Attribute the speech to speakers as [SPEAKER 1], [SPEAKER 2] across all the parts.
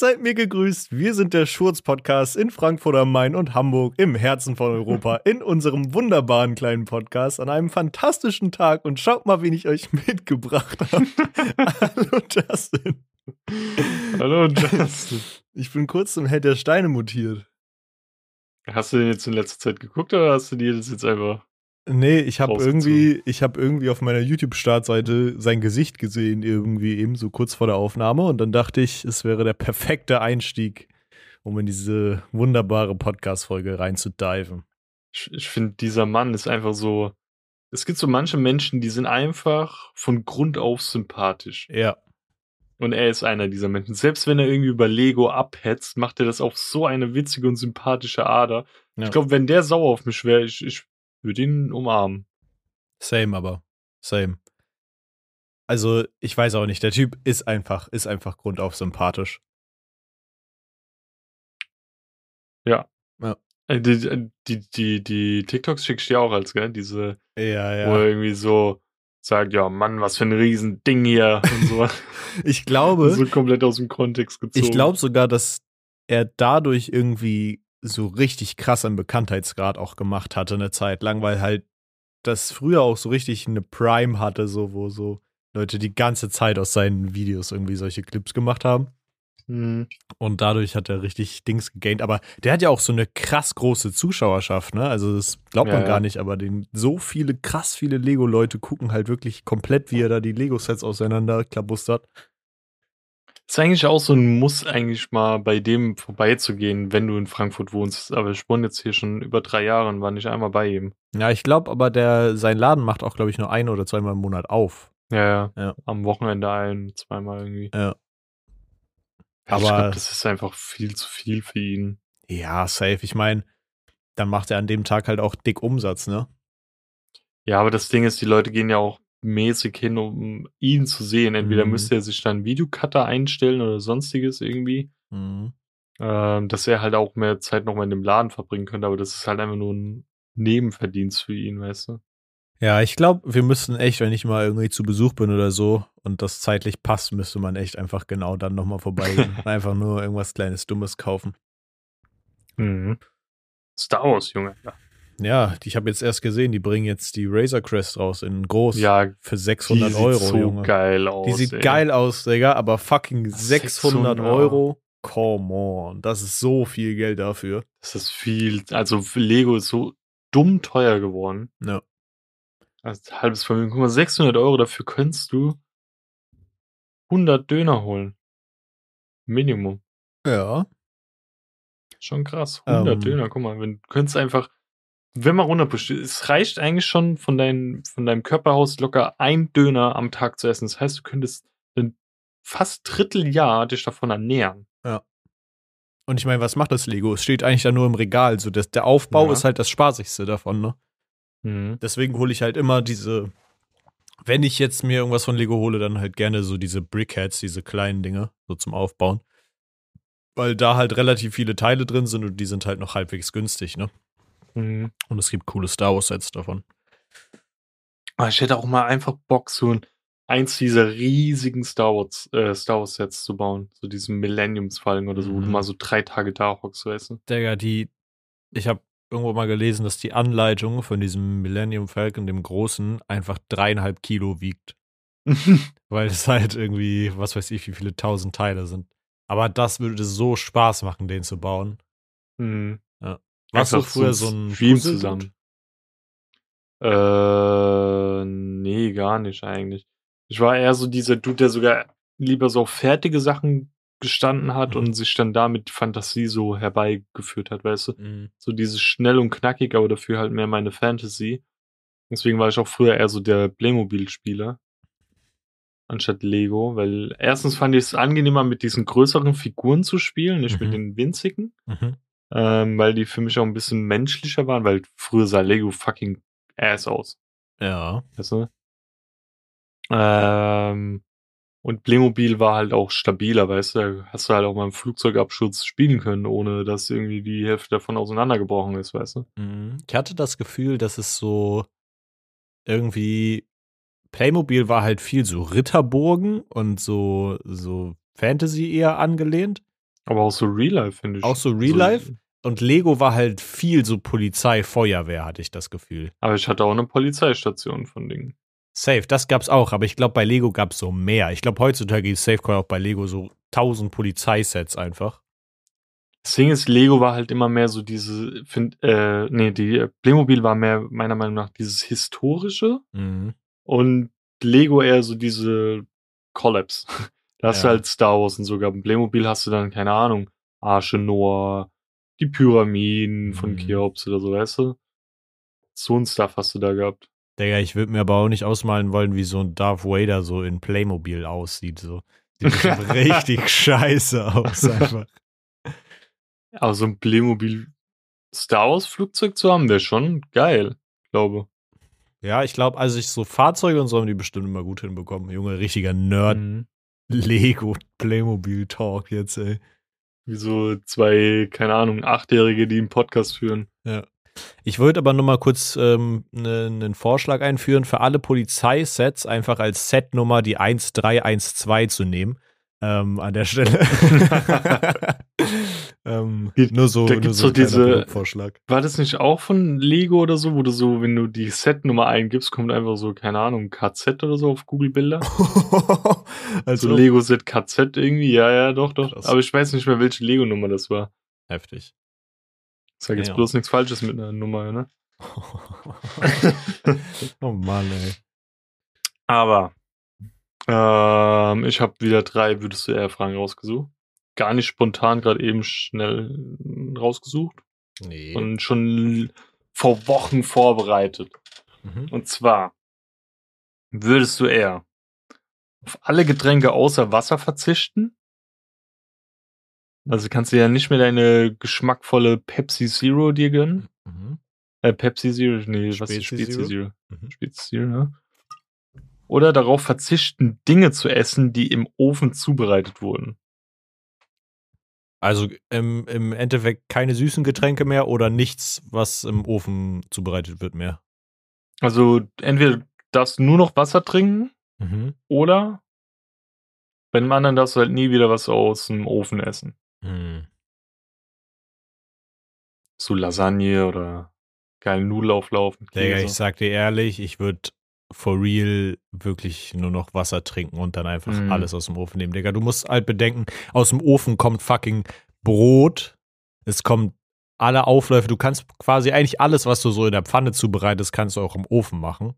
[SPEAKER 1] seid mir gegrüßt. Wir sind der Schurz-Podcast in Frankfurt am Main und Hamburg im Herzen von Europa in unserem wunderbaren kleinen Podcast an einem fantastischen Tag. Und schaut mal, wen ich euch mitgebracht habe. Hallo Justin.
[SPEAKER 2] Hallo Justin.
[SPEAKER 1] Ich bin kurz zum Held der Steine mutiert.
[SPEAKER 2] Hast du den jetzt in letzter Zeit geguckt oder hast du dir das jetzt einfach
[SPEAKER 1] Nee, ich habe irgendwie, ich habe irgendwie auf meiner YouTube-Startseite sein Gesicht gesehen, irgendwie eben so kurz vor der Aufnahme. Und dann dachte ich, es wäre der perfekte Einstieg, um in diese wunderbare Podcast-Folge reinzudiven.
[SPEAKER 2] Ich, ich finde, dieser Mann ist einfach so. Es gibt so manche Menschen, die sind einfach von Grund auf sympathisch.
[SPEAKER 1] Ja.
[SPEAKER 2] Und er ist einer dieser Menschen. Selbst wenn er irgendwie über Lego abhetzt, macht er das auf so eine witzige und sympathische Ader. Ja. Ich glaube, wenn der sauer auf mich wäre, ich, ich würde ihn umarmen.
[SPEAKER 1] Same aber. Same. Also, ich weiß auch nicht, der Typ ist einfach, ist einfach grundauf sympathisch.
[SPEAKER 2] Ja. ja. Äh, die, die, die, die TikToks schickst du ja auch als, gell? Diese,
[SPEAKER 1] ja, ja.
[SPEAKER 2] wo er irgendwie so sagt, ja, Mann, was für ein Riesending hier und so.
[SPEAKER 1] ich glaube.
[SPEAKER 2] so komplett aus dem Kontext gezogen.
[SPEAKER 1] Ich glaube sogar, dass er dadurch irgendwie so richtig krass an Bekanntheitsgrad auch gemacht hatte eine Zeit lang, weil halt das früher auch so richtig eine Prime hatte, so wo so Leute die ganze Zeit aus seinen Videos irgendwie solche Clips gemacht haben.
[SPEAKER 2] Mhm.
[SPEAKER 1] Und dadurch hat er richtig Dings gegaint. Aber der hat ja auch so eine krass große Zuschauerschaft, ne? Also das glaubt man ja, gar ja. nicht, aber den so viele, krass viele Lego-Leute gucken halt wirklich komplett, wie er da die Lego-Sets auseinander klabustert
[SPEAKER 2] ist eigentlich auch so ein Muss, eigentlich mal bei dem vorbeizugehen, wenn du in Frankfurt wohnst. Aber ich wohne jetzt hier schon über drei Jahre und war nicht einmal bei ihm.
[SPEAKER 1] Ja, ich glaube aber, der sein Laden macht auch, glaube ich, nur ein oder zweimal im Monat auf.
[SPEAKER 2] Ja, ja. ja. Am Wochenende ein, zweimal irgendwie.
[SPEAKER 1] Ja.
[SPEAKER 2] Aber ich glaube, das ist einfach viel zu viel für ihn.
[SPEAKER 1] Ja, safe. Ich meine, dann macht er an dem Tag halt auch dick Umsatz, ne?
[SPEAKER 2] Ja, aber das Ding ist, die Leute gehen ja auch mäßig hin, um ihn zu sehen. Entweder mhm. müsste er sich dann Videocutter einstellen oder sonstiges irgendwie.
[SPEAKER 1] Mhm.
[SPEAKER 2] Ähm, dass er halt auch mehr Zeit nochmal in dem Laden verbringen könnte, aber das ist halt einfach nur ein Nebenverdienst für ihn, weißt du?
[SPEAKER 1] Ja, ich glaube, wir müssen echt, wenn ich mal irgendwie zu Besuch bin oder so und das zeitlich passt, müsste man echt einfach genau dann nochmal vorbeigehen. einfach nur irgendwas kleines Dummes kaufen.
[SPEAKER 2] Mhm. Star Wars, Junge. Ja.
[SPEAKER 1] Ja, ich habe jetzt erst gesehen, die bringen jetzt die Razor Crest raus in groß
[SPEAKER 2] ja,
[SPEAKER 1] für 600
[SPEAKER 2] die
[SPEAKER 1] Euro,
[SPEAKER 2] sieht so
[SPEAKER 1] Junge.
[SPEAKER 2] geil aus.
[SPEAKER 1] Die sieht
[SPEAKER 2] ey.
[SPEAKER 1] geil aus, Digga, aber fucking 600,
[SPEAKER 2] 600
[SPEAKER 1] Euro. Come on, das ist so viel Geld dafür.
[SPEAKER 2] Das ist viel, also Lego ist so dumm teuer geworden.
[SPEAKER 1] Ja.
[SPEAKER 2] Also halbes Vermögen. Guck mal, 600 Euro, dafür könntest du 100 Döner holen. Minimum.
[SPEAKER 1] Ja.
[SPEAKER 2] Schon krass. 100
[SPEAKER 1] Ähm.
[SPEAKER 2] Döner, guck mal, wenn du könntest einfach wenn man runterpusht, es reicht eigentlich schon von, dein, von deinem Körperhaus locker ein Döner am Tag zu essen. Das heißt, du könntest ein fast Dritteljahr dich davon ernähren.
[SPEAKER 1] Ja. Und ich meine, was macht das Lego? Es steht eigentlich da nur im Regal. So das, der Aufbau
[SPEAKER 2] Ja.
[SPEAKER 1] ist halt das Spaßigste davon, ne?
[SPEAKER 2] Mhm.
[SPEAKER 1] Deswegen hole ich halt immer diese, wenn ich jetzt mir irgendwas von Lego hole, dann halt gerne so diese Brickheads, diese kleinen Dinge, so zum Aufbauen. Weil da halt relativ viele Teile drin sind und die sind halt noch halbwegs günstig, ne?
[SPEAKER 2] Mhm.
[SPEAKER 1] Und es gibt coole Star Wars Sets davon.
[SPEAKER 2] Aber ich hätte auch mal einfach Bock, so ein, eins dieser riesigen Star Wars, äh, Star Wars Sets zu bauen. So diesen Millenniumsfallen oder so, wo du
[SPEAKER 1] Mhm.
[SPEAKER 2] mal so drei Tage da hockst, weißt du?
[SPEAKER 1] Digga, die, ich habe irgendwo mal gelesen, dass die Anleitung von diesem Millennium Falcon, dem großen, einfach dreieinhalb Kilo wiegt. Weil es halt irgendwie, was weiß ich, wie viele tausend Teile sind. Aber das würde so Spaß machen, den zu bauen.
[SPEAKER 2] mhm.
[SPEAKER 1] Warst du früher so ein
[SPEAKER 2] Stream zusammen. Äh, nee, gar nicht eigentlich. Ich war eher so dieser Dude, der sogar lieber so auf fertige Sachen gestanden hat
[SPEAKER 1] Mhm.
[SPEAKER 2] und sich dann damit die Fantasie so herbeigeführt hat, weißt du?
[SPEAKER 1] Mhm.
[SPEAKER 2] So dieses schnell und knackig, aber dafür halt mehr meine Fantasy. Deswegen war ich auch früher eher so der Playmobil-Spieler. Anstatt Lego, weil erstens fand ich es angenehmer, mit diesen größeren Figuren zu spielen, nicht
[SPEAKER 1] Mhm.
[SPEAKER 2] mit den winzigen
[SPEAKER 1] Mhm.
[SPEAKER 2] Ähm, weil die für mich auch ein bisschen menschlicher waren, weil früher sah Lego fucking ass aus,
[SPEAKER 1] Ja.
[SPEAKER 2] weißt du? Ähm, und Playmobil war halt auch stabiler, weißt du, da hast du halt auch mal einen Flugzeugabsturz spielen können, ohne dass irgendwie die Hälfte davon auseinandergebrochen ist, weißt du?
[SPEAKER 1] Mhm. Ich hatte das Gefühl, dass es so irgendwie Playmobil war halt viel so Ritterburgen und so, so Fantasy eher angelehnt.
[SPEAKER 2] Aber auch so Real Life, finde ich.
[SPEAKER 1] Auch so Real Life? Und Lego war halt viel so Polizei, Feuerwehr, hatte ich das Gefühl.
[SPEAKER 2] Aber ich hatte auch eine Polizeistation von Dingen.
[SPEAKER 1] Safe, das gab's auch, aber ich glaube, bei Lego gab's so mehr. Ich glaube, heutzutage ist Safecore auch bei Lego so 1000 Polizeisets einfach.
[SPEAKER 2] Das Ding ist, Lego war halt immer mehr so diese, find, äh, nee, die Playmobil war mehr meiner Meinung nach dieses historische
[SPEAKER 1] Mhm.
[SPEAKER 2] und Lego eher so diese Collabs. Da hast du
[SPEAKER 1] Ja.
[SPEAKER 2] halt Star Wars und sogar. Im Playmobil hast du dann, keine Ahnung, Arche Noah, die Pyramiden von
[SPEAKER 1] Mhm.
[SPEAKER 2] Cheops oder so, weißt du? So ein Stuff hast du da gehabt.
[SPEAKER 1] Digga, ich würde mir aber auch nicht ausmalen wollen, wie so ein Darth Vader so in Playmobil aussieht. So. Sieht richtig scheiße aus einfach.
[SPEAKER 2] Aber so ein Playmobil Star Wars Flugzeug zu haben, wäre schon geil, glaube.
[SPEAKER 1] Ja, ich glaube, also ich so Fahrzeuge und so haben die bestimmt immer gut hinbekommen. Junge, richtiger Nerd.
[SPEAKER 2] Mhm.
[SPEAKER 1] Lego Playmobil Talk jetzt, ey.
[SPEAKER 2] Wie so zwei, keine Ahnung, Achtjährige, die einen Podcast führen.
[SPEAKER 1] Ich wollte aber noch mal kurz ähm, einen Vorschlag einführen, für alle Polizeisets einfach als Setnummer die 1312 zu nehmen. Ähm, an der Stelle. ähm, nur so,
[SPEAKER 2] Da gibt's
[SPEAKER 1] so
[SPEAKER 2] doch diese-
[SPEAKER 1] Vorschlag.
[SPEAKER 2] War das nicht auch von Lego oder so, wo du so, wenn du die Setnummer eingibst, kommt einfach so, keine Ahnung, KZ oder so auf Google Bilder?
[SPEAKER 1] also
[SPEAKER 2] so Lego Set KZ irgendwie? Ja, ja, doch, doch.
[SPEAKER 1] Krass.
[SPEAKER 2] Aber ich weiß nicht mehr, welche Lego-Nummer das war.
[SPEAKER 1] heftig.
[SPEAKER 2] Ich sag jetzt
[SPEAKER 1] Ja.
[SPEAKER 2] bloß nichts Falsches mit einer Nummer, ne?
[SPEAKER 1] oh Mann, ey.
[SPEAKER 2] Aber ähm, ich habe wieder drei würdest du eher Fragen rausgesucht. Gar nicht spontan, gerade eben schnell rausgesucht
[SPEAKER 1] Nee.
[SPEAKER 2] und schon vor Wochen vorbereitet.
[SPEAKER 1] mhm.
[SPEAKER 2] Und zwar würdest du eher auf alle Getränke außer Wasser verzichten? Also kannst du ja nicht mehr deine geschmackvolle Pepsi Zero dir gönnen.
[SPEAKER 1] Mhm.
[SPEAKER 2] Äh, Pepsi Zero, nee, was ist
[SPEAKER 1] Spezi
[SPEAKER 2] Spezi
[SPEAKER 1] Zero?
[SPEAKER 2] Zero?
[SPEAKER 1] Mhm.
[SPEAKER 2] Spezi Zero, ne? Oder darauf verzichten, Dinge zu essen, die im Ofen zubereitet wurden.
[SPEAKER 1] Also im, im Endeffekt keine süßen Getränke mehr oder nichts, was im Ofen zubereitet wird mehr.
[SPEAKER 2] Also entweder darfst du nur noch Wasser trinken
[SPEAKER 1] Mhm.
[SPEAKER 2] oder bei dem anderen darfst du halt nie wieder was aus dem Ofen essen.
[SPEAKER 1] Mhm.
[SPEAKER 2] So Lasagne oder geilen Nudelauflauf.
[SPEAKER 1] Digga, ich sag dir ehrlich, ich würde for real wirklich nur noch Wasser trinken und dann einfach
[SPEAKER 2] Mhm.
[SPEAKER 1] alles aus dem Ofen nehmen. Digga, du musst halt bedenken, aus dem Ofen kommt fucking Brot, es kommt alle Aufläufe, du kannst quasi eigentlich alles, was du so in der Pfanne zubereitest, kannst du auch im Ofen machen.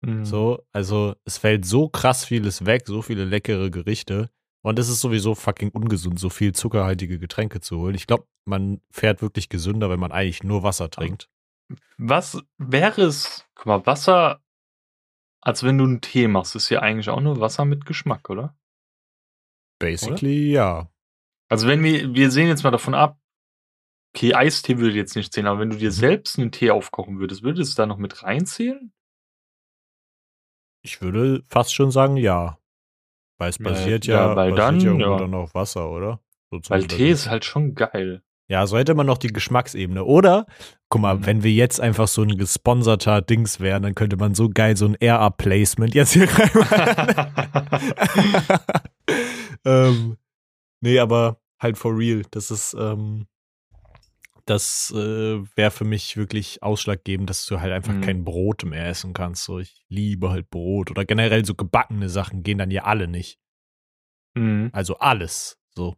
[SPEAKER 2] Mhm.
[SPEAKER 1] So, also es fällt so krass vieles weg, so viele leckere Gerichte. Und es ist sowieso fucking ungesund, so viel zuckerhaltige Getränke zu holen. Ich glaube, man fährt wirklich gesünder, wenn man eigentlich nur Wasser trinkt.
[SPEAKER 2] Was wäre es? Guck mal, Wasser, als wenn du einen Tee machst, ist ja eigentlich auch nur Wasser mit Geschmack, oder?
[SPEAKER 1] Basically, ja.
[SPEAKER 2] Also wenn wir, wir sehen jetzt mal davon ab, okay, Eistee würde jetzt nicht zählen, aber wenn du dir
[SPEAKER 1] Mhm.
[SPEAKER 2] selbst einen Tee aufkochen würdest, würde es da noch mit reinzählen?
[SPEAKER 1] Ich würde fast schon sagen, ja. Weil es
[SPEAKER 2] Ja,
[SPEAKER 1] basiert
[SPEAKER 2] ja,
[SPEAKER 1] ja,
[SPEAKER 2] weil
[SPEAKER 1] basiert
[SPEAKER 2] dann,
[SPEAKER 1] ja
[SPEAKER 2] ja.
[SPEAKER 1] dann auf Wasser, oder? So
[SPEAKER 2] Weil Tee ist halt schon geil.
[SPEAKER 1] Ja, so hätte man noch die Geschmacksebene. Oder, guck mal,
[SPEAKER 2] Mhm.
[SPEAKER 1] wenn wir jetzt einfach so ein gesponserter Dings wären, dann könnte man so geil so ein Air-Up-Placement jetzt hier reinmachen. ähm, nee, aber halt for real. Das ist, ähm, das äh, wäre für mich wirklich ausschlaggebend, dass du halt einfach
[SPEAKER 2] Mhm.
[SPEAKER 1] kein Brot mehr essen kannst. So, ich liebe halt Brot. Oder generell so gebackene Sachen gehen dann ja alle nicht.
[SPEAKER 2] Mhm.
[SPEAKER 1] Also alles. So.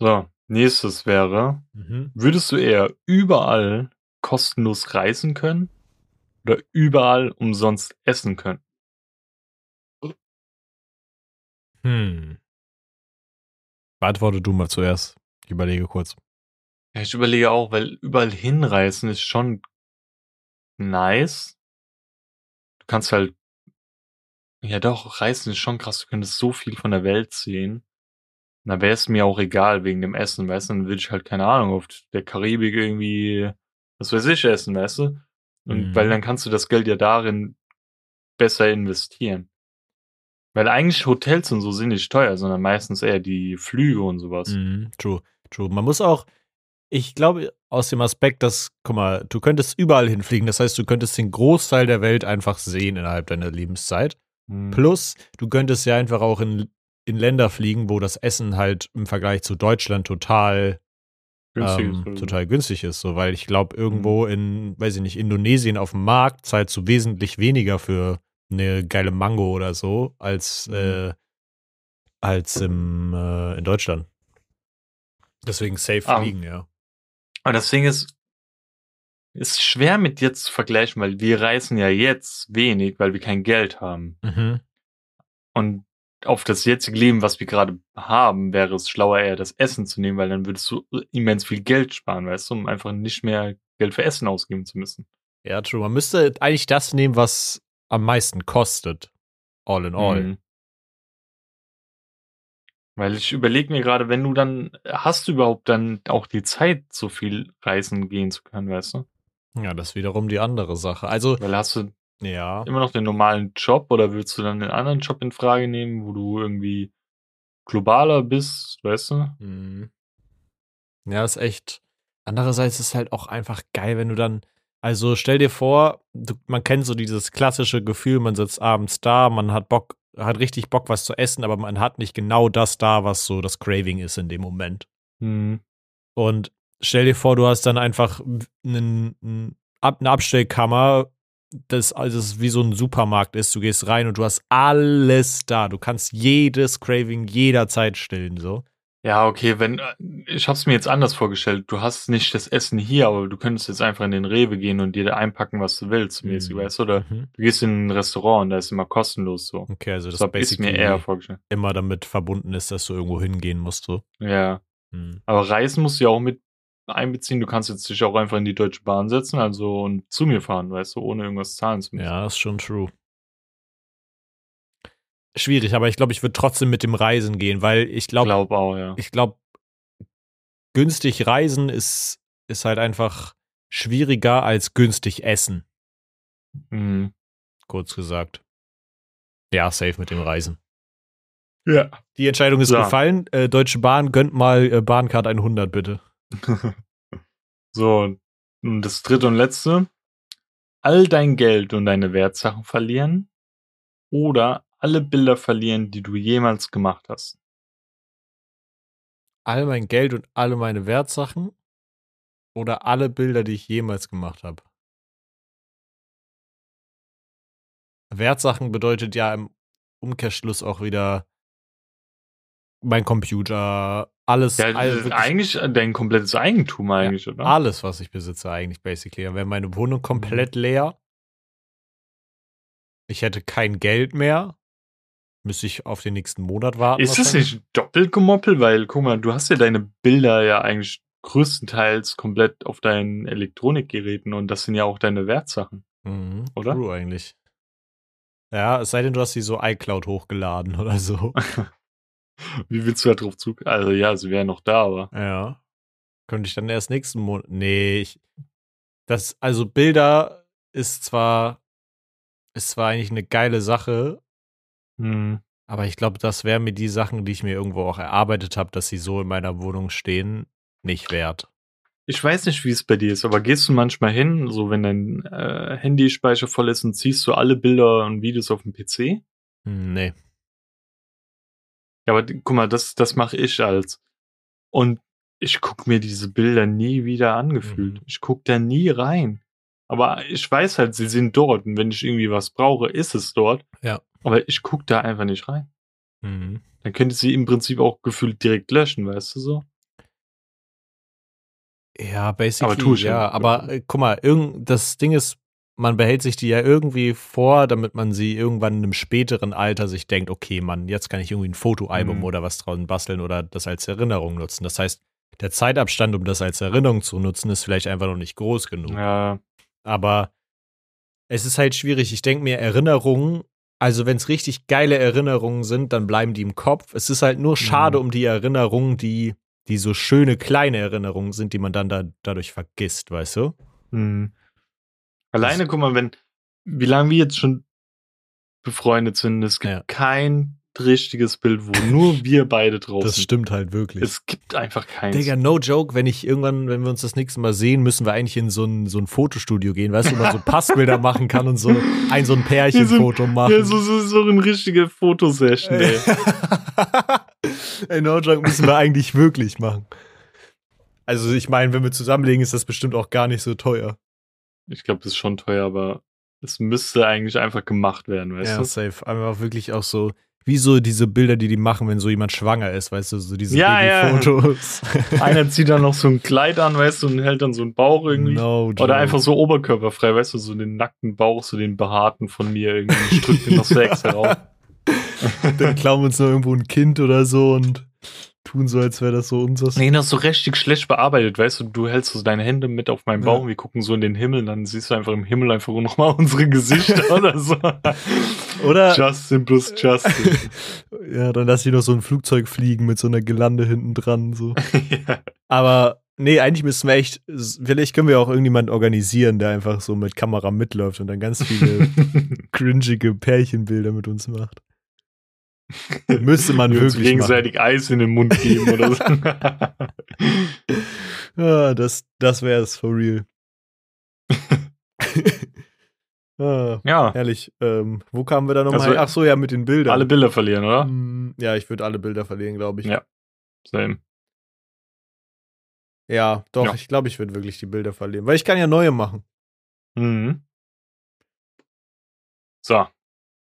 [SPEAKER 2] So, nächstes wäre,
[SPEAKER 1] Mhm.
[SPEAKER 2] würdest du eher überall kostenlos reisen können oder überall umsonst essen können?
[SPEAKER 1] Hm. Beantworte du mal zuerst. Ich überlege kurz.
[SPEAKER 2] Ja, ich überlege auch, weil überall hinreisen ist schon nice. Du kannst halt, ja doch, reisen ist schon krass. Du könntest so viel von der Welt sehen. Da wäre es mir auch egal wegen dem Essen, weißt du? Dann würde ich halt, keine Ahnung, auf der Karibik irgendwie, was weiß ich, essen, weißt du? Und
[SPEAKER 1] Mhm.
[SPEAKER 2] weil dann kannst du das Geld ja darin besser investieren. Weil eigentlich Hotels und so sind nicht teuer, sondern meistens eher die Flüge und sowas.
[SPEAKER 1] Mhm, true, true. Man muss auch, ich glaube, aus dem Aspekt, dass, guck mal, du könntest überall hinfliegen. Das heißt, du könntest den Großteil der Welt einfach sehen innerhalb deiner Lebenszeit.
[SPEAKER 2] Mhm.
[SPEAKER 1] Plus, du könntest ja einfach auch in, in Länder fliegen, wo das Essen halt im Vergleich zu Deutschland total
[SPEAKER 2] Günstig
[SPEAKER 1] ähm,
[SPEAKER 2] ist,
[SPEAKER 1] total günstig ist. So, weil ich glaube, irgendwo in, weiß ich nicht, Indonesien auf dem Markt zahlst du wesentlich weniger für eine geile Mango oder so, als,
[SPEAKER 2] Mhm.
[SPEAKER 1] äh, als im, äh, in Deutschland. Deswegen safe
[SPEAKER 2] Ah.
[SPEAKER 1] fliegen, ja.
[SPEAKER 2] Aber das Ding ist, ist schwer mit dir zu vergleichen, weil wir reisen ja jetzt wenig, weil wir kein Geld haben.
[SPEAKER 1] Mhm.
[SPEAKER 2] Und auf das jetzige Leben, was wir gerade haben, wäre es schlauer, eher das Essen zu nehmen, weil dann würdest du immens viel Geld sparen, weißt du, um einfach nicht mehr Geld für Essen ausgeben zu müssen.
[SPEAKER 1] Ja, true. Man müsste eigentlich das nehmen, was am meisten kostet. All in all.
[SPEAKER 2] Mhm. Weil ich überlege mir gerade, wenn du dann, hast du überhaupt dann auch die Zeit, so viel reisen gehen zu können, weißt du?
[SPEAKER 1] Ja, das ist wiederum die andere Sache. Also,
[SPEAKER 2] Weil hast du
[SPEAKER 1] ja.
[SPEAKER 2] immer noch den normalen Job oder willst du dann einen anderen Job in Frage nehmen, wo du irgendwie globaler bist, weißt du?
[SPEAKER 1] Mhm. Ja, ist echt. Andererseits ist es halt auch einfach geil, wenn du dann. Also stell dir vor, du, man kennt so dieses klassische Gefühl, man sitzt abends da, man hat Bock, hat richtig Bock, was zu essen, aber man hat nicht genau das da, was so das Craving ist in dem Moment.
[SPEAKER 2] Mhm.
[SPEAKER 1] Und stell dir vor, du hast dann einfach einen, eine Abstellkammer, das also es wie so ein Supermarkt ist. Du gehst rein und du hast alles da. Du kannst jedes Craving jederzeit stillen, so.
[SPEAKER 2] Ja, okay, wenn, ich hab's mir jetzt anders vorgestellt. Du hast nicht das Essen hier, aber du könntest jetzt einfach in den Rewe gehen und dir da einpacken, was du willst, mäßig,
[SPEAKER 1] Mhm.
[SPEAKER 2] weißt du? Oder
[SPEAKER 1] Mhm.
[SPEAKER 2] du gehst in ein Restaurant und da ist immer kostenlos so.
[SPEAKER 1] Okay, also das
[SPEAKER 2] Das
[SPEAKER 1] basically
[SPEAKER 2] mir eher vorgestellt.
[SPEAKER 1] immer damit verbunden ist, dass du irgendwo hingehen musst, so.
[SPEAKER 2] Ja.
[SPEAKER 1] Hm.
[SPEAKER 2] Aber Reisen musst du ja auch mit einbeziehen. Du kannst jetzt dich auch einfach in die Deutsche Bahn setzen, also und zu mir fahren, weißt du, ohne irgendwas zahlen zu müssen.
[SPEAKER 1] Ja, ist schon true. Schwierig, aber ich glaube, ich würde trotzdem mit dem Reisen gehen, weil ich glaube,
[SPEAKER 2] auch, ja.
[SPEAKER 1] ich glaube, günstig reisen ist, ist halt einfach schwieriger als günstig essen,
[SPEAKER 2] Mhm.
[SPEAKER 1] kurz gesagt. Ja, safe mit dem Reisen.
[SPEAKER 2] Ja.
[SPEAKER 1] Die Entscheidung ist
[SPEAKER 2] Ja.
[SPEAKER 1] gefallen. Äh, Deutsche Bahn, gönnt mal äh, Bahncard 100, bitte.
[SPEAKER 2] so, und das dritte und letzte. All dein Geld und deine Wertsachen verlieren oder alle Bilder verlieren, die du jemals gemacht hast.
[SPEAKER 1] All mein Geld und alle meine Wertsachen oder alle Bilder, die ich jemals gemacht habe. Wertsachen bedeutet ja im Umkehrschluss auch wieder mein Computer, alles,
[SPEAKER 2] Ja,
[SPEAKER 1] wirklich
[SPEAKER 2] eigentlich dein komplettes Eigentum eigentlich, oder?
[SPEAKER 1] alles, was ich besitze, eigentlich basically. Dann wäre meine Wohnung komplett leer. Ich hätte kein Geld mehr. Müsste ich auf den nächsten Monat warten.
[SPEAKER 2] Ist das nicht doppelt gemoppelt? Weil, guck mal, du hast ja deine Bilder ja eigentlich größtenteils komplett auf deinen Elektronikgeräten und das sind ja auch deine Wertsachen.
[SPEAKER 1] Mhm,
[SPEAKER 2] Oder?
[SPEAKER 1] True eigentlich. Ja, es sei denn, du hast sie so iCloud hochgeladen oder so.
[SPEAKER 2] Wie willst du da drauf zu? Also ja, sie wären noch da, aber.
[SPEAKER 1] ja. Könnte ich dann erst nächsten Monat. Nee, ich. Das, also Bilder ist zwar, ist zwar eigentlich eine geile Sache,
[SPEAKER 2] Hm.
[SPEAKER 1] aber ich glaube, das wären mir die Sachen, die ich mir irgendwo auch erarbeitet habe, dass sie so in meiner Wohnung stehen, nicht wert.
[SPEAKER 2] Ich weiß nicht, wie es bei dir ist, aber gehst du manchmal hin, so wenn dein äh, Handyspeicher voll ist und ziehst du alle Bilder und Videos auf dem PC?
[SPEAKER 1] Hm, Nee.
[SPEAKER 2] Ja, aber guck mal, das, das mache ich als. Und ich guck mir diese Bilder nie wieder angefühlt.
[SPEAKER 1] Mhm.
[SPEAKER 2] Ich guck da nie rein. Aber ich weiß halt, sie sind dort. Und wenn ich irgendwie was brauche, ist es dort.
[SPEAKER 1] Ja.
[SPEAKER 2] Aber ich guck da einfach nicht rein.
[SPEAKER 1] Mhm.
[SPEAKER 2] Dann könnte sie im Prinzip auch gefühlt direkt löschen, weißt du so?
[SPEAKER 1] Ja, basically,
[SPEAKER 2] Aber tu ich ja
[SPEAKER 1] ja. Aber äh, guck mal, irgend, das Ding ist, man behält sich die ja irgendwie vor, damit man sie irgendwann in einem späteren Alter sich denkt, okay, Mann, jetzt kann ich irgendwie ein Fotoalbum
[SPEAKER 2] Mhm.
[SPEAKER 1] oder was draußen basteln oder das als Erinnerung nutzen. Das heißt, der Zeitabstand, um das als Erinnerung zu nutzen, ist vielleicht einfach noch nicht groß genug.
[SPEAKER 2] Ja.
[SPEAKER 1] Aber es ist halt schwierig. Ich denke mir, Erinnerungen, also wenn es richtig geile Erinnerungen sind, dann bleiben die im Kopf. Es ist halt nur schade
[SPEAKER 2] Mhm.
[SPEAKER 1] um die Erinnerungen, die, die so schöne kleine Erinnerungen sind, die man dann da, dadurch vergisst, weißt du?
[SPEAKER 2] Hm. Alleine, guck mal, wenn, wie lange wir jetzt schon befreundet sind, es gibt
[SPEAKER 1] Ja.
[SPEAKER 2] kein richtiges Bild, wo nur wir beide drauf
[SPEAKER 1] Das
[SPEAKER 2] sind.
[SPEAKER 1] stimmt halt wirklich.
[SPEAKER 2] Es gibt einfach keins.
[SPEAKER 1] Digga, no joke, wenn ich irgendwann, wenn wir uns das nächste Mal sehen, müssen wir eigentlich in so ein, so ein Fotostudio gehen, weißt du, wo man so Passbilder machen kann und so ein so ein Pärchenfoto machen.
[SPEAKER 2] ja, so, so, so eine richtige Fotosession, ey.
[SPEAKER 1] Ey, no joke müssen wir eigentlich wirklich machen. Also ich meine, wenn wir zusammenlegen, ist das bestimmt auch gar nicht so teuer.
[SPEAKER 2] Ich glaube, das ist schon teuer, aber es müsste eigentlich einfach gemacht werden, weißt
[SPEAKER 1] Ja,
[SPEAKER 2] du?
[SPEAKER 1] safe. Einfach wirklich auch so, wie so diese Bilder, die die machen, wenn so jemand schwanger ist, weißt du, so diese
[SPEAKER 2] Ja, ja.
[SPEAKER 1] Babyfotos.
[SPEAKER 2] Einer zieht dann noch so ein Kleid an, weißt du, und hält dann so einen Bauch irgendwie.
[SPEAKER 1] no.
[SPEAKER 2] Oder einfach so oberkörperfrei, weißt du, so den nackten Bauch, so den behaarten von mir irgendwie, drückt den noch so extra raus.
[SPEAKER 1] Dann klauen wir uns noch irgendwo ein Kind oder so und tun so, als wäre das so unseres.
[SPEAKER 2] Nee, das ist so richtig schlecht bearbeitet, weißt du, du hältst so deine Hände mit auf meinen
[SPEAKER 1] Ja.
[SPEAKER 2] Bauch, wir gucken so in den Himmel, dann siehst du einfach im Himmel einfach nochmal unsere Gesichter oder so.
[SPEAKER 1] Oder?
[SPEAKER 2] Justin plus Justin.
[SPEAKER 1] Ja, dann lass ich noch so ein Flugzeug fliegen mit so einer Gelande hinten dran. So.
[SPEAKER 2] ja.
[SPEAKER 1] Aber nee, eigentlich müssen wir echt, vielleicht können wir auch irgendjemanden organisieren, der einfach so mit Kamera mitläuft und dann ganz viele cringige Pärchenbilder mit uns macht. Müsste man
[SPEAKER 2] Wir
[SPEAKER 1] wirklich machen.
[SPEAKER 2] gegenseitig Eis in den Mund geben oder so.
[SPEAKER 1] Ah, das das wäre es for real. ah,
[SPEAKER 2] ja,
[SPEAKER 1] herrlich. Ähm, wo kamen wir da nochmal?
[SPEAKER 2] Also,
[SPEAKER 1] Ach so, ja, mit den Bildern.
[SPEAKER 2] alle Bilder verlieren, oder?
[SPEAKER 1] Hm, Ja, ich würde alle Bilder verlieren, glaube ich.
[SPEAKER 2] Ja. Same.
[SPEAKER 1] Ja, doch,
[SPEAKER 2] Ja.
[SPEAKER 1] ich glaube, ich würde wirklich die Bilder verlieren, weil ich kann ja neue machen.
[SPEAKER 2] Mhm. So,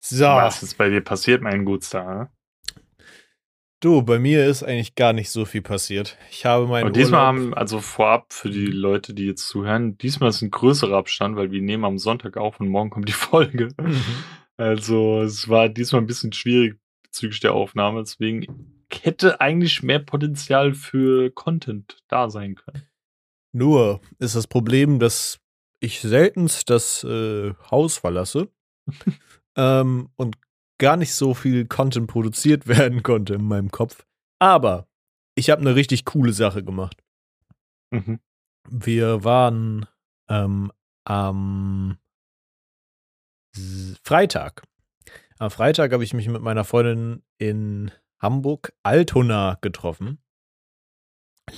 [SPEAKER 1] So,
[SPEAKER 2] was ist bei dir passiert, mein Gutstar? Ne?
[SPEAKER 1] du, bei mir ist eigentlich gar nicht so viel passiert. Ich habe meinen
[SPEAKER 2] Und diesmal
[SPEAKER 1] Urlaub-
[SPEAKER 2] haben, also vorab für die Leute, die jetzt zuhören, diesmal ist ein größerer Abstand, weil wir nehmen am Sonntag auf und morgen kommt die Folge.
[SPEAKER 1] Mhm.
[SPEAKER 2] Also es war diesmal ein bisschen schwierig bezüglich der Aufnahme, deswegen hätte eigentlich mehr Potenzial für Content da sein können.
[SPEAKER 1] Nur ist das Problem, dass ich seltenst das äh, Haus verlasse ähm, und gar nicht so viel Content produziert werden konnte in meinem Kopf. Aber ich habe eine richtig coole Sache gemacht.
[SPEAKER 2] Mhm.
[SPEAKER 1] Wir waren ähm, am Freitag. Am Freitag habe ich mich mit meiner Freundin in Hamburg Altona getroffen.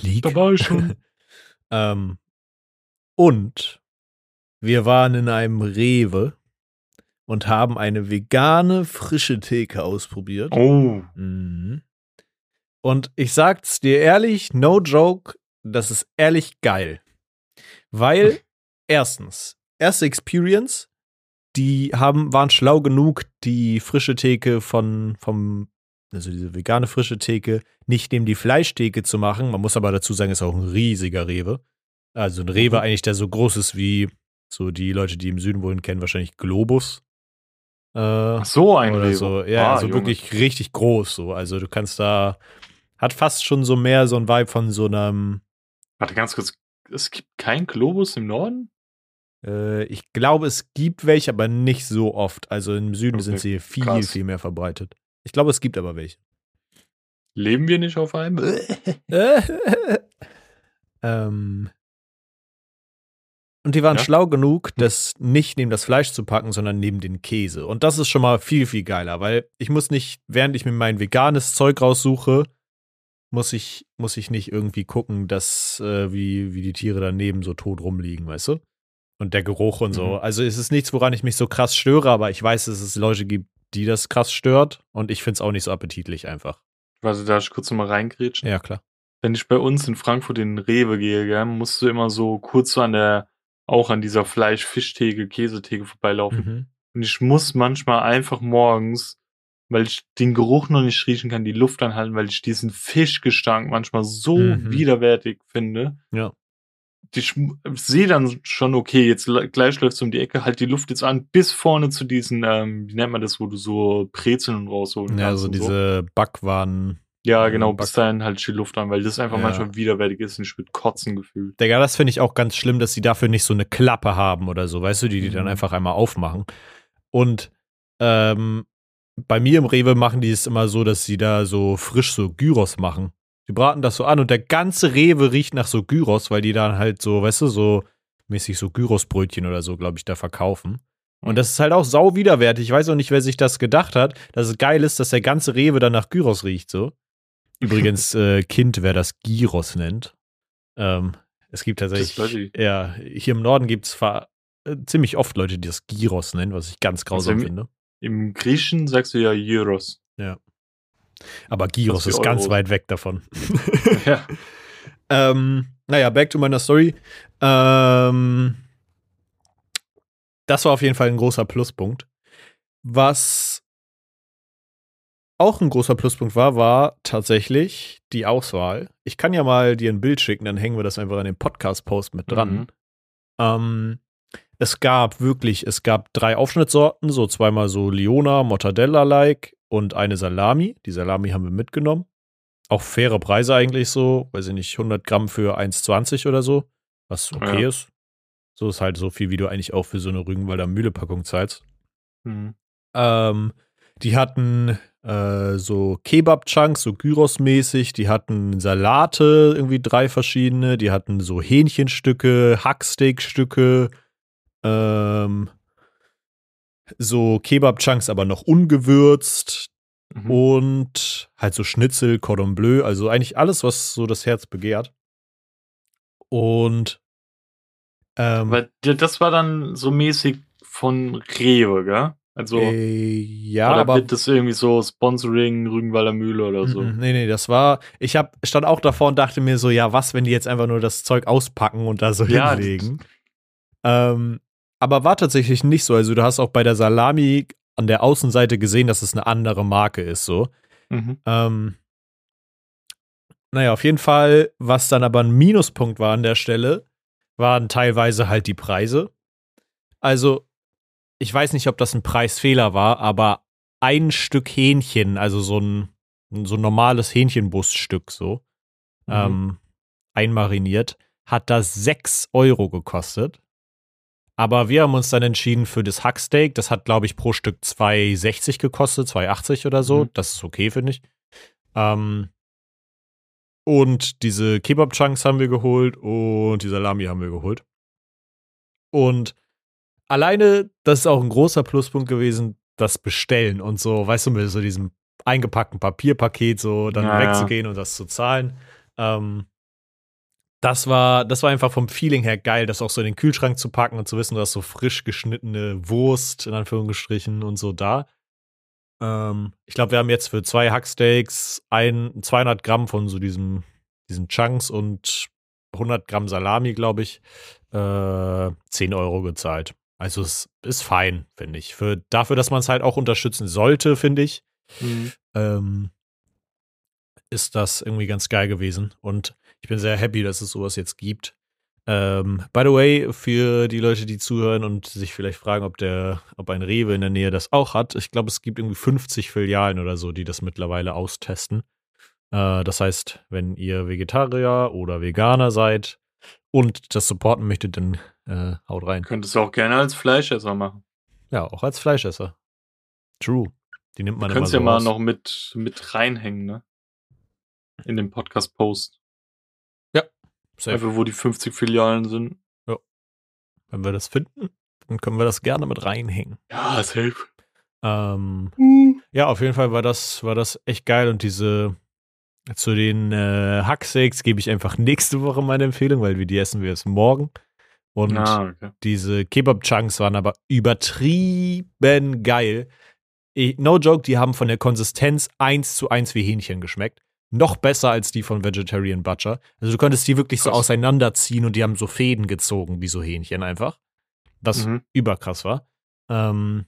[SPEAKER 1] Lieg.
[SPEAKER 2] Da war ich schon.
[SPEAKER 1] ähm, und wir waren in einem Rewe und haben eine vegane frische Theke ausprobiert.
[SPEAKER 2] Oh,
[SPEAKER 1] Mhm. Und ich sag's dir ehrlich, no joke, das ist ehrlich geil. Weil, erstens, erste Experience, die haben, waren schlau genug, die frische Theke von, vom, also diese vegane frische Theke, nicht neben die Fleischtheke zu machen. Man muss aber dazu sagen, ist auch ein riesiger Rewe. Also ein Rewe
[SPEAKER 2] Mhm.
[SPEAKER 1] eigentlich, der so groß ist wie so die Leute, die im Süden wohnen, kennen wahrscheinlich Globus. Äh,
[SPEAKER 2] so ein
[SPEAKER 1] oder so. Ja,
[SPEAKER 2] Ah,
[SPEAKER 1] also
[SPEAKER 2] Junge.
[SPEAKER 1] wirklich richtig groß so. Also du kannst da hat fast schon so mehr so ein Vibe von so einem
[SPEAKER 2] Warte ganz kurz, es gibt keinen Globus im Norden?
[SPEAKER 1] äh, ich glaube, es gibt welche, aber nicht so oft. Also im Süden
[SPEAKER 2] Okay,
[SPEAKER 1] sind sie viel
[SPEAKER 2] krass.
[SPEAKER 1] viel mehr verbreitet. Ich glaube, es gibt aber welche.
[SPEAKER 2] Leben wir nicht auf einem?
[SPEAKER 1] ähm und die waren
[SPEAKER 2] Ja?
[SPEAKER 1] schlau genug, das nicht neben das Fleisch zu packen, sondern neben den Käse. Und das ist schon mal viel, viel geiler, weil ich muss nicht, während ich mir mein veganes Zeug raussuche, muss ich, muss ich nicht irgendwie gucken, dass, äh, wie, wie die Tiere daneben so tot rumliegen, weißt du? Und der Geruch und so.
[SPEAKER 2] Mhm.
[SPEAKER 1] Also es ist nichts, woran ich mich so krass störe, aber ich weiß, dass es Leute gibt, die das krass stört. Und ich finde es auch nicht so appetitlich einfach.
[SPEAKER 2] Warte, darf ich kurz nochmal reingrätschen?
[SPEAKER 1] Ja, klar.
[SPEAKER 2] Wenn ich bei uns in Frankfurt in Rewe gehe, gell, musst du immer so kurz so an der, auch an dieser Fleisch-Fischtheke, Käsetheke vorbeilaufen.
[SPEAKER 1] Mhm.
[SPEAKER 2] Und ich muss manchmal einfach morgens, weil ich den Geruch noch nicht riechen kann, die Luft anhalten, weil ich diesen Fischgestank manchmal so
[SPEAKER 1] Mhm.
[SPEAKER 2] widerwärtig finde.
[SPEAKER 1] Ja.
[SPEAKER 2] Ich sehe dann schon, okay, jetzt le- gleich läufst du um die Ecke, halt die Luft jetzt an, bis vorne zu diesen, ähm, wie nennt man das, wo du so Brezeln rausholen
[SPEAKER 1] Ja,
[SPEAKER 2] kannst
[SPEAKER 1] so
[SPEAKER 2] und
[SPEAKER 1] diese Backwaren.
[SPEAKER 2] Ja,
[SPEAKER 1] ähm,
[SPEAKER 2] genau, bis dahin halt die Luft an, weil das einfach
[SPEAKER 1] Ja.
[SPEAKER 2] manchmal widerwärtig ist und ich würde kotzen gefühlt.
[SPEAKER 1] Digga, das finde ich auch ganz schlimm, dass sie dafür nicht so eine Klappe haben oder so, weißt du, die die dann
[SPEAKER 2] Mhm.
[SPEAKER 1] einfach einmal aufmachen. Und ähm, bei mir im Rewe machen die es immer so, dass sie da so frisch so Gyros machen. Die braten das so an und der ganze Rewe riecht nach so Gyros, weil die dann halt so, weißt du, so mäßig so Gyrosbrötchen oder so, glaube ich, da verkaufen. Und das ist halt auch sau widerwärtig. Ich weiß auch nicht, wer sich das gedacht hat, dass es geil ist, dass der ganze Rewe dann nach Gyros riecht, so. Übrigens, äh, Kind, wer das Gyros nennt. Ähm, es gibt tatsächlich, ja, hier im Norden gibt es äh, ziemlich oft Leute, die das Gyros nennen, was ich ganz grausam
[SPEAKER 2] also
[SPEAKER 1] im, finde.
[SPEAKER 2] Im Griechen sagst du ja Gyros.
[SPEAKER 1] Ja. Aber Gyros ist ganz weit weg davon.
[SPEAKER 2] ja.
[SPEAKER 1] ähm, naja, back to meiner Story. Ähm, das war auf jeden Fall ein großer Pluspunkt. Was auch ein großer Pluspunkt war, war tatsächlich die Auswahl. Ich kann ja mal dir ein Bild schicken, dann hängen wir das einfach an den Podcast-Post mit dran. Mhm. Ähm, es gab wirklich, es gab drei Aufschnittsorten, so zweimal so Leona, Mortadella-like und eine Salami. Die Salami haben wir mitgenommen. Auch faire Preise eigentlich so, weiß ich nicht, 100 Gramm für 1,20 oder so, was okay ja. ist. So ist halt so viel, wie du eigentlich auch für so eine Rügenwalder Mühle-Packung zahlst. Mhm. Ähm, die hatten äh, so Kebab-Chunks, so Gyros-mäßig. Die hatten Salate, irgendwie drei verschiedene. Die hatten so Hähnchenstücke, Hacksteak-Stücke, ähm, so Kebab-Chunks, aber noch ungewürzt. Mhm. Und halt so Schnitzel, Cordon Bleu, also eigentlich alles, was so das Herz begehrt. Und
[SPEAKER 2] ähm, Weil das war dann so mäßig von Rewe, gell? Also,
[SPEAKER 1] äh, ja,
[SPEAKER 2] oder
[SPEAKER 1] aber
[SPEAKER 2] wird das irgendwie so Sponsoring Rügenwalder Mühle oder so?
[SPEAKER 1] Nee, nee, das war, ich hab, stand auch davor und dachte mir so, ja, was, wenn die jetzt einfach nur das Zeug auspacken und da so ja, hinlegen? Ähm, aber war tatsächlich nicht so. Also, du hast auch bei der Salami an der Außenseite gesehen, dass es eine andere Marke ist, so. Mhm. Ähm, naja, auf jeden Fall, was dann aber ein Minuspunkt war an der Stelle, waren teilweise halt die Preise. Also, ich weiß nicht, ob das ein Preisfehler war, aber ein Stück Hähnchen, also so ein, so ein normales Hähnchenbusstück, so, mhm. ähm, einmariniert, hat das 6 Euro gekostet. Aber wir haben uns dann entschieden für das Hacksteak. Das hat, glaube ich, pro Stück 2,60 gekostet, 2,80 oder so. Mhm. Das ist okay, finde ich. Ähm, und diese Kebab-Chunks haben wir geholt und die Salami haben wir geholt. Und alleine, das ist auch ein großer Pluspunkt gewesen, das Bestellen und so, weißt du, mit so diesem eingepackten Papierpaket so dann ja, wegzugehen ja. und das zu zahlen. Ähm, das war, das war einfach vom Feeling her geil, das auch so in den Kühlschrank zu packen und zu wissen, du hast so frisch geschnittene Wurst, in Anführungsstrichen, und so da. Ähm, ich glaube, wir haben jetzt für zwei Hacksteaks ein, 200 Gramm von so diesem, diesen Chunks und 100 Gramm Salami, glaube ich, äh, 10 Euro gezahlt. Also es ist fein, finde ich. Für, dafür, dass man es halt auch unterstützen sollte, finde ich, mhm. ähm, ist das irgendwie ganz geil gewesen. Und ich bin sehr happy, dass es sowas jetzt gibt. Ähm, by the way, für die Leute, die zuhören und sich vielleicht fragen, ob der, ob ein Rewe in der Nähe das auch hat, ich glaube, es gibt irgendwie 50 Filialen oder so, die das mittlerweile austesten. Äh, das heißt, wenn ihr Vegetarier oder Veganer seid und das supporten möchtet, dann äh, haut rein.
[SPEAKER 2] Könntest du auch gerne als Fleischesser machen.
[SPEAKER 1] Ja, auch als Fleischesser. True. Die nimmt man
[SPEAKER 2] du
[SPEAKER 1] immer
[SPEAKER 2] so ja mal noch mit, mit reinhängen, ne? In den Podcast-Post. Safe. Einfach wo die 50 Filialen sind.
[SPEAKER 1] Ja. Wenn wir das finden, dann können wir das gerne mit reinhängen.
[SPEAKER 2] Ja, safe.
[SPEAKER 1] Ähm, mhm. Ja, auf jeden Fall war das, war das echt geil und diese zu den äh, Hacksteaks gebe ich einfach nächste Woche meine Empfehlung, weil wir die essen wir jetzt morgen. Und ah, okay. diese Kebab-Chunks waren aber übertrieben geil. No joke, die haben von der Konsistenz eins zu eins wie Hähnchen geschmeckt noch besser als die von Vegetarian Butcher. Also du konntest die wirklich Krass. so auseinanderziehen und die haben so Fäden gezogen, wie so Hähnchen einfach. Was mhm. überkrass war. Ähm,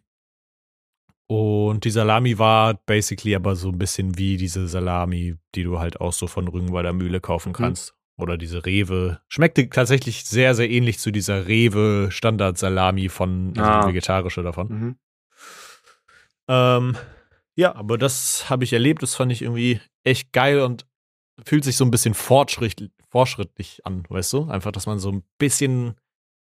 [SPEAKER 1] und die Salami war basically aber so ein bisschen wie diese Salami, die du halt auch so von Rügenwalder Mühle kaufen mhm. kannst. Mhm. Oder diese Rewe. Schmeckte tatsächlich sehr, sehr ähnlich zu dieser Rewe Standard-Salami von, also ah. vegetarische davon. Mhm. Ähm, ja, aber das habe ich erlebt. Das fand ich irgendwie echt geil und fühlt sich so ein bisschen fortschrittlich, fortschrittlich an, weißt du? Einfach, dass man so ein bisschen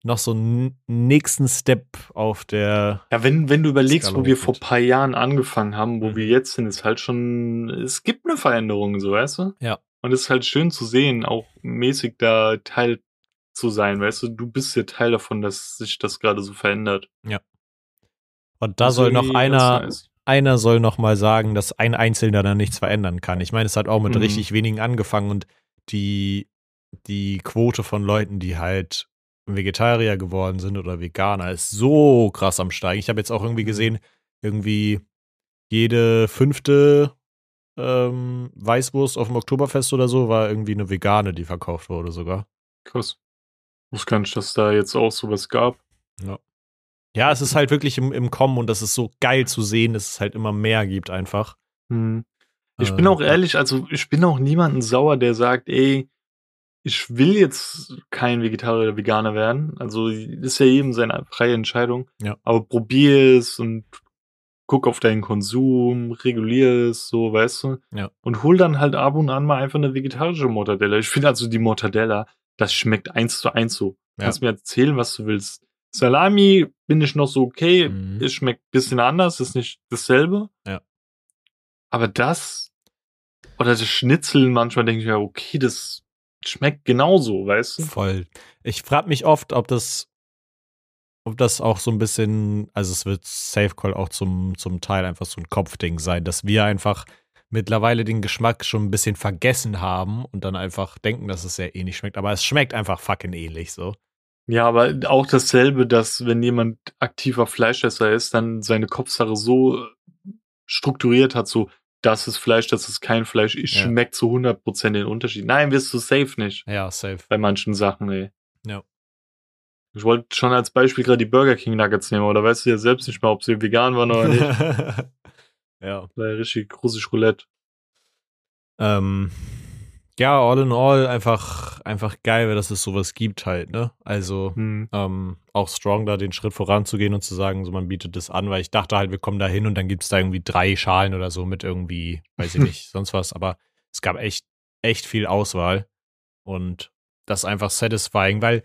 [SPEAKER 1] noch so einen nächsten Step auf der.
[SPEAKER 2] Ja, wenn, wenn du überlegst, Skala wo wir vor ein paar Jahren angefangen haben, wo mhm. wir jetzt sind, ist halt schon, es gibt eine Veränderung, so, weißt du?
[SPEAKER 1] Ja.
[SPEAKER 2] Und es ist halt schön zu sehen, auch mäßig da Teil zu sein, weißt du? Du bist ja Teil davon, dass sich das gerade so verändert.
[SPEAKER 1] Ja. Und da soll noch einer, nice. einer soll noch mal sagen, dass ein Einzelner da nichts verändern kann. Ich meine, es hat auch mit mhm. richtig wenigen angefangen und die, die Quote von Leuten, die halt Vegetarier geworden sind oder Veganer, ist so krass am Steigen. Ich habe jetzt auch irgendwie mhm. gesehen, irgendwie jede fünfte ähm, Weißwurst auf dem Oktoberfest oder so war irgendwie eine vegane, die verkauft wurde sogar.
[SPEAKER 2] Krass. Ich wusste gar nicht, dass da jetzt auch sowas gab.
[SPEAKER 1] Ja. Ja, es ist halt wirklich im, im Kommen und das ist so geil zu sehen, dass es halt immer mehr gibt einfach.
[SPEAKER 2] Hm. Ich äh, bin auch ehrlich, also ich bin auch niemanden sauer, der sagt, ey, ich will jetzt kein Vegetarier oder Veganer werden. Also ist ja jedem seine freie Entscheidung.
[SPEAKER 1] Ja.
[SPEAKER 2] Aber probier es und guck auf deinen Konsum, regulier es, so, weißt du?
[SPEAKER 1] Ja.
[SPEAKER 2] Und hol dann halt ab und an mal einfach eine vegetarische Mortadella. Ich finde also die Mortadella, das schmeckt eins zu eins so. Du kannst mir erzählen, was du willst. Salami bin ich noch so okay, mhm. es schmeckt bisschen anders, ist nicht dasselbe.
[SPEAKER 1] Ja.
[SPEAKER 2] Aber das oder das Schnitzel manchmal denke ich ja, okay, das schmeckt genauso, weißt du?
[SPEAKER 1] Voll. Ich frage mich oft, ob das ob das auch so ein bisschen, also es wird Safe Call auch zum, zum Teil einfach so ein Kopfding sein, dass wir einfach mittlerweile den Geschmack schon ein bisschen vergessen haben und dann einfach denken, dass es sehr ähnlich schmeckt. Aber es schmeckt einfach fucking ähnlich so.
[SPEAKER 2] Ja, aber auch dasselbe, dass wenn jemand aktiver Fleischesser ist, dann seine Kopfsache so strukturiert hat, so, das ist Fleisch, das ist kein Fleisch, ich ja. schmeckt zu 100% den Unterschied. Nein, wirst du safe nicht.
[SPEAKER 1] Ja, safe.
[SPEAKER 2] Bei manchen Sachen, ey. Ich wollte schon als Beispiel gerade die Burger King Nuggets nehmen, oder weißt du ja selbst nicht mehr, ob sie vegan waren oder nicht.
[SPEAKER 1] ja.
[SPEAKER 2] War ja richtig russisch Roulette.
[SPEAKER 1] Ähm, ja, all in all einfach, einfach geil, dass es sowas gibt halt, ne? Also
[SPEAKER 2] hm.
[SPEAKER 1] ähm, auch strong da den Schritt voranzugehen und zu sagen, so man bietet das an, weil ich dachte halt, wir kommen da hin und dann gibt es da irgendwie drei Schalen oder so mit irgendwie, weiß ich nicht, sonst was, aber es gab echt, echt viel Auswahl und das ist einfach satisfying, weil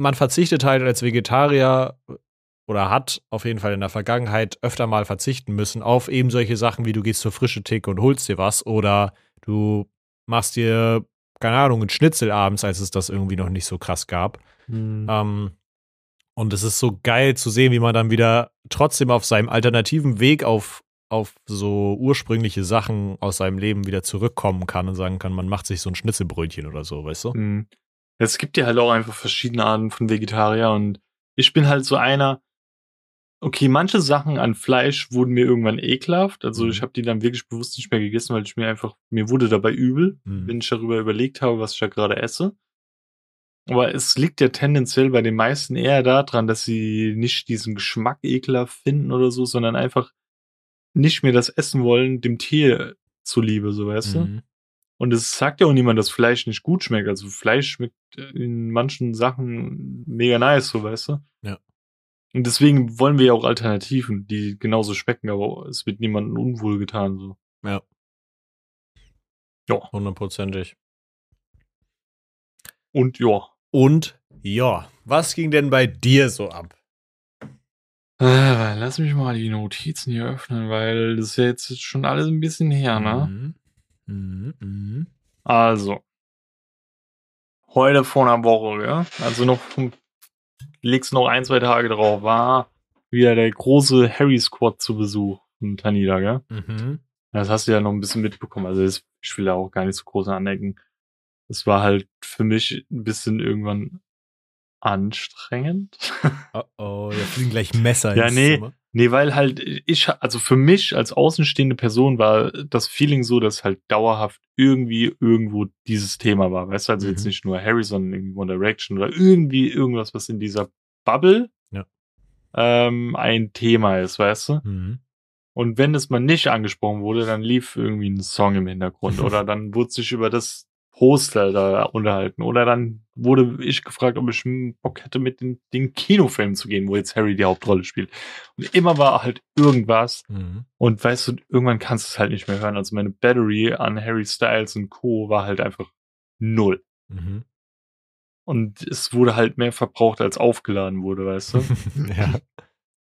[SPEAKER 1] man verzichtet halt als Vegetarier oder hat auf jeden Fall in der Vergangenheit öfter mal verzichten müssen auf eben solche Sachen wie du gehst zur frische Theke und holst dir was oder du machst dir, keine Ahnung, einen Schnitzel abends, als es das irgendwie noch nicht so krass gab.
[SPEAKER 2] Mhm.
[SPEAKER 1] Ähm, und es ist so geil zu sehen, wie man dann wieder trotzdem auf seinem alternativen Weg auf, auf so ursprüngliche Sachen aus seinem Leben wieder zurückkommen kann und sagen kann, man macht sich so ein Schnitzelbrötchen oder so, weißt du?
[SPEAKER 2] Mhm. Es gibt ja halt auch einfach verschiedene Arten von Vegetarier und ich bin halt so einer, okay, manche Sachen an Fleisch wurden mir irgendwann ekelhaft. Also mhm. ich habe die dann wirklich bewusst nicht mehr gegessen, weil ich mir einfach, mir wurde dabei übel, mhm. wenn ich darüber überlegt habe, was ich da gerade esse. Aber es liegt ja tendenziell bei den meisten eher daran, dass sie nicht diesen Geschmack ekelhaft finden oder so, sondern einfach nicht mehr das essen wollen, dem Tier zuliebe, so weißt mhm. du. Und es sagt ja auch niemand, dass Fleisch nicht gut schmeckt. Also Fleisch schmeckt in manchen Sachen mega nice, so weißt du.
[SPEAKER 1] Ja.
[SPEAKER 2] Und deswegen wollen wir ja auch Alternativen, die genauso schmecken, aber es wird niemandem unwohl getan, so.
[SPEAKER 1] Ja.
[SPEAKER 2] Ja.
[SPEAKER 1] Hundertprozentig.
[SPEAKER 2] Und ja.
[SPEAKER 1] Und ja. Was ging denn bei dir so ab?
[SPEAKER 2] Äh, lass mich mal die Notizen hier öffnen, weil das ist ja jetzt schon alles ein bisschen her, ne?
[SPEAKER 1] Mhm. Mhm, mh.
[SPEAKER 2] Also, heute vor einer Woche, ja, also noch legst noch ein, zwei Tage drauf, war wieder der große Harry Squad zu Besuch in Tanida, gell?
[SPEAKER 1] Mhm.
[SPEAKER 2] Das hast du ja noch ein bisschen mitbekommen. Also das, ich will da auch gar nicht so groß anecken. Es war halt für mich ein bisschen irgendwann anstrengend.
[SPEAKER 1] Oh oh, da fliegen gleich Messer
[SPEAKER 2] ja, nee, Zimmer. Nee, weil halt ich, also für mich als außenstehende Person war das Feeling so, dass halt dauerhaft irgendwie irgendwo dieses Thema war. Weißt du, also mhm. jetzt nicht nur Harry, sondern irgendwie One Direction oder irgendwie irgendwas, was in dieser Bubble
[SPEAKER 1] ja.
[SPEAKER 2] ähm, ein Thema ist, weißt du?
[SPEAKER 1] Mhm.
[SPEAKER 2] Und wenn es mal nicht angesprochen wurde, dann lief irgendwie ein Song im Hintergrund oder dann wurde sich über das Poster da unterhalten. Oder dann wurde ich gefragt, ob ich Bock hätte, mit den, den Kinofilm zu gehen, wo jetzt Harry die Hauptrolle spielt. Und immer war halt irgendwas.
[SPEAKER 1] Mhm.
[SPEAKER 2] Und weißt du, irgendwann kannst du es halt nicht mehr hören. Also meine Battery an Harry Styles und Co. war halt einfach null.
[SPEAKER 1] Mhm.
[SPEAKER 2] Und es wurde halt mehr verbraucht, als aufgeladen wurde, weißt du?
[SPEAKER 1] ja.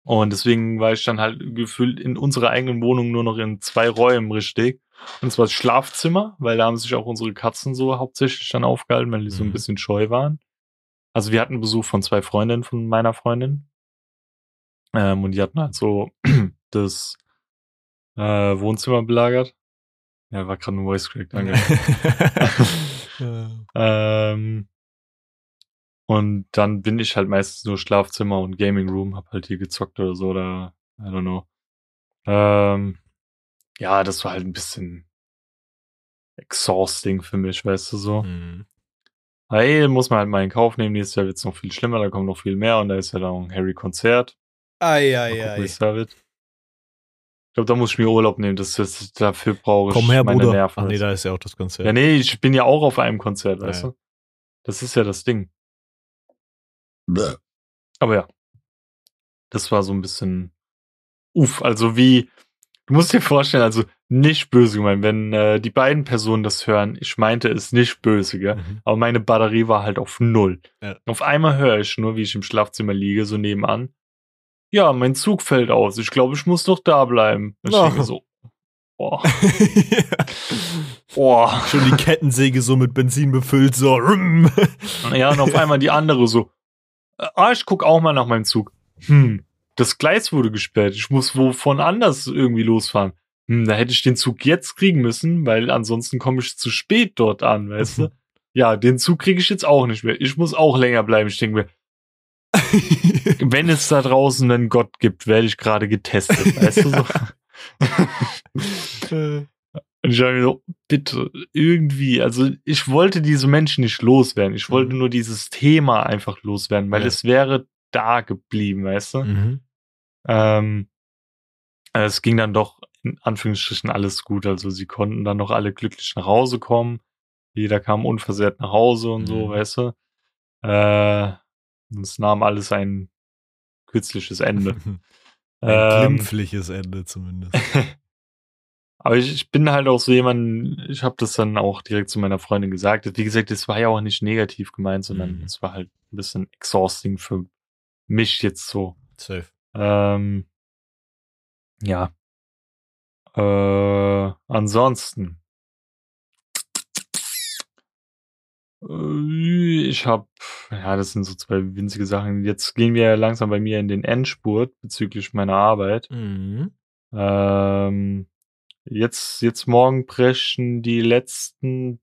[SPEAKER 2] Und deswegen war ich dann halt gefühlt in unserer eigenen Wohnung nur noch in zwei Räumen richtig. Und zwar das Schlafzimmer, weil da haben sich auch unsere Katzen so hauptsächlich dann aufgehalten, weil die mhm. so ein mhm. bisschen scheu waren. Also wir hatten Besuch von zwei Freundinnen von meiner Freundin. Ähm, und die hatten halt so das äh, Wohnzimmer belagert. Ja, war gerade ein Voice Crack, danke. ähm, und dann bin ich halt meistens nur Schlafzimmer und Gaming Room, hab halt hier gezockt oder so, oder I don't know. Ähm, ja, das war halt ein bisschen exhausting für mich, weißt du so.
[SPEAKER 1] Mhm.
[SPEAKER 2] Hey, muss man halt mal in Kauf nehmen. Nächstes Jahr wird's noch viel schlimmer, da kommt noch viel mehr und da ist ja dann auch ein Harry-Konzert.
[SPEAKER 1] Ei,
[SPEAKER 2] gucken, es wird. Ich glaube, da muss ich mir Urlaub nehmen. Das, das, dafür brauche ich
[SPEAKER 1] Komm her,
[SPEAKER 2] meine
[SPEAKER 1] Bruder.
[SPEAKER 2] Nerven.
[SPEAKER 1] Ach nee, da ist ja auch das Konzert.
[SPEAKER 2] ja, nee, ich bin ja auch auf einem Konzert, weißt
[SPEAKER 1] Ja,
[SPEAKER 2] du. Das ist ja das Ding. Aber ja, das war so ein bisschen uff. Also wie, du musst dir vorstellen, also nicht böse gemeint, wenn äh, die beiden Personen das hören, ich meinte es nicht böse, gell?
[SPEAKER 1] Mhm.
[SPEAKER 2] Aber meine Batterie war halt auf null.
[SPEAKER 1] Ja.
[SPEAKER 2] Auf einmal höre ich nur, wie ich im Schlafzimmer liege, so nebenan. Ja, mein Zug fällt aus. Ich glaube, ich muss doch da bleiben. Und ich
[SPEAKER 1] Oh.
[SPEAKER 2] denke so, boah, boah.
[SPEAKER 1] Schon die Kettensäge so mit Benzin befüllt, so.
[SPEAKER 2] Ja, und auf einmal die andere so, äh, ah, ich guck auch mal nach meinem Zug. Hm, das Gleis wurde gesperrt. Ich muss wovon anders irgendwie losfahren. Hm, da hätte ich den Zug jetzt kriegen müssen, weil ansonsten komme ich zu spät dort an, weißt du? Ja, den Zug kriege ich jetzt auch nicht mehr. Ich muss auch länger bleiben. Ich denke mir, wenn es da draußen einen Gott gibt, werde ich gerade getestet, weißt du so? Und ich habe mir so, bitte, irgendwie, also ich wollte diese Menschen nicht loswerden. Ich wollte
[SPEAKER 1] Mhm.
[SPEAKER 2] nur dieses Thema einfach loswerden, weil
[SPEAKER 1] Ja.
[SPEAKER 2] es wäre da geblieben, weißt du?
[SPEAKER 1] mhm.
[SPEAKER 2] Ähm, äh, es ging dann doch in Anführungsstrichen alles gut. Also sie konnten dann noch alle glücklich nach Hause kommen. Jeder kam unversehrt nach Hause und so,
[SPEAKER 1] Mhm.
[SPEAKER 2] weißt du? Äh, es nahm alles ein kürzliches Ende.
[SPEAKER 1] Ein
[SPEAKER 2] Ähm,
[SPEAKER 1] glimpfliches Ende zumindest.
[SPEAKER 2] Aber ich, ich bin halt auch so jemand, ich habe das dann auch direkt zu meiner Freundin gesagt. Wie gesagt, es war ja auch nicht negativ gemeint, sondern
[SPEAKER 1] Mhm.
[SPEAKER 2] es war halt ein bisschen exhausting für mich jetzt so.
[SPEAKER 1] Safe.
[SPEAKER 2] Ähm, ja. Äh, ansonsten. Äh, Ich habe, ja, das sind so zwei winzige Sachen. Jetzt gehen wir langsam bei mir in den Endspurt bezüglich meiner Arbeit.
[SPEAKER 1] Mhm.
[SPEAKER 2] Ähm, jetzt, jetzt morgen brechen die letzten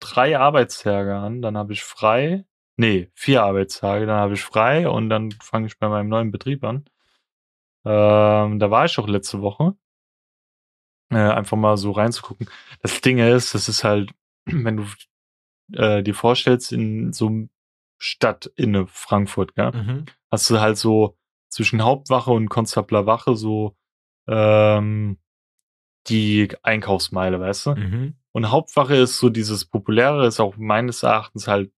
[SPEAKER 2] drei Arbeitstage an. Dann habe ich frei. Nee, vier Arbeitstage. Dann habe ich frei und dann fange ich bei meinem neuen Betrieb an. Ähm, da war ich auch letzte Woche. Äh, einfach mal so reinzugucken. Das Ding ist, das ist halt, wenn du äh, dir vorstellst, in so einem Stadt inne Frankfurt, gell?
[SPEAKER 1] Mhm.
[SPEAKER 2] hast du halt so zwischen Hauptwache und Konstabler Wache so ähm, die Einkaufsmeile, weißt du?
[SPEAKER 1] Mhm.
[SPEAKER 2] Und Hauptwache ist so dieses populäre, ist auch meines Erachtens halt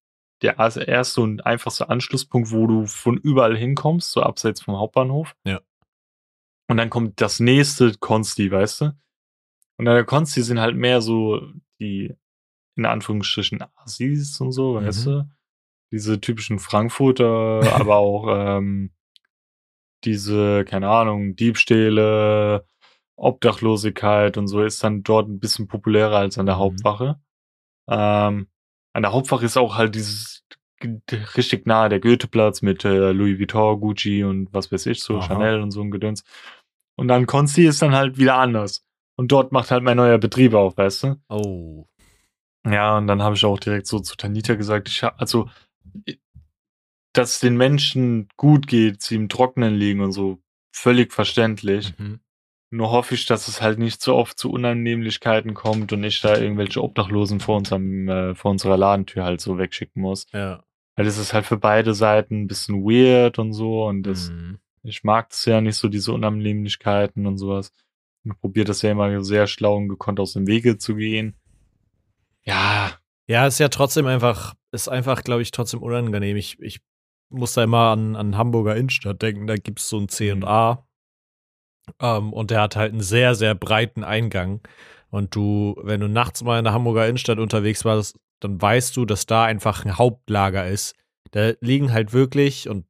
[SPEAKER 2] der erste und einfachste Anschlusspunkt, wo du von überall hinkommst, so abseits vom Hauptbahnhof.
[SPEAKER 1] Ja.
[SPEAKER 2] Und dann kommt das nächste Konsti, weißt du? Und an der Konsti sind halt mehr so die, in Anführungsstrichen, Assis und so, weißt
[SPEAKER 1] Mhm.
[SPEAKER 2] du? Diese typischen Frankfurter, aber auch ähm, diese, keine Ahnung, Diebstähle, Obdachlosigkeit und so ist dann dort ein bisschen populärer als an der
[SPEAKER 1] Mhm.
[SPEAKER 2] Hauptwache. Ähm, an der Hauptwache ist auch halt dieses richtig nahe der Goetheplatz mit äh, Louis Vuitton, Gucci und was weiß ich, so
[SPEAKER 1] Aha.
[SPEAKER 2] Chanel und so ein Gedöns. Und dann Consti ist dann halt wieder anders. Und dort macht halt mein neuer Betrieb auf, weißt du?
[SPEAKER 1] Oh.
[SPEAKER 2] Ja, und dann habe ich auch direkt so zu Tanita gesagt, ich hab, also, dass es den Menschen gut geht, sie im Trockenen liegen und so, völlig verständlich.
[SPEAKER 1] Mhm.
[SPEAKER 2] Nur hoffe ich, dass es halt nicht so oft zu Unannehmlichkeiten kommt und ich da irgendwelche Obdachlosen vor unserem, äh, vor unserer Ladentür halt so wegschicken muss.
[SPEAKER 1] Ja.
[SPEAKER 2] Weil es ist halt für beide Seiten ein bisschen weird und so und das,
[SPEAKER 1] Mhm.
[SPEAKER 2] ich mag das ja nicht so, diese Unannehmlichkeiten und sowas. Ich probiere das ja immer sehr schlau und gekonnt aus dem Wege zu gehen. Ja,
[SPEAKER 1] Ja, ist ja trotzdem einfach, ist einfach, glaube ich, trotzdem unangenehm. Ich, ich muss da immer an, an Hamburger Innenstadt denken, da gibt es so ein C und A. Ähm, und der hat halt einen sehr, sehr breiten Eingang. Und du, wenn du nachts mal in der Hamburger Innenstadt unterwegs warst, dann weißt du, dass da einfach ein Hauptlager ist. Da liegen halt wirklich, und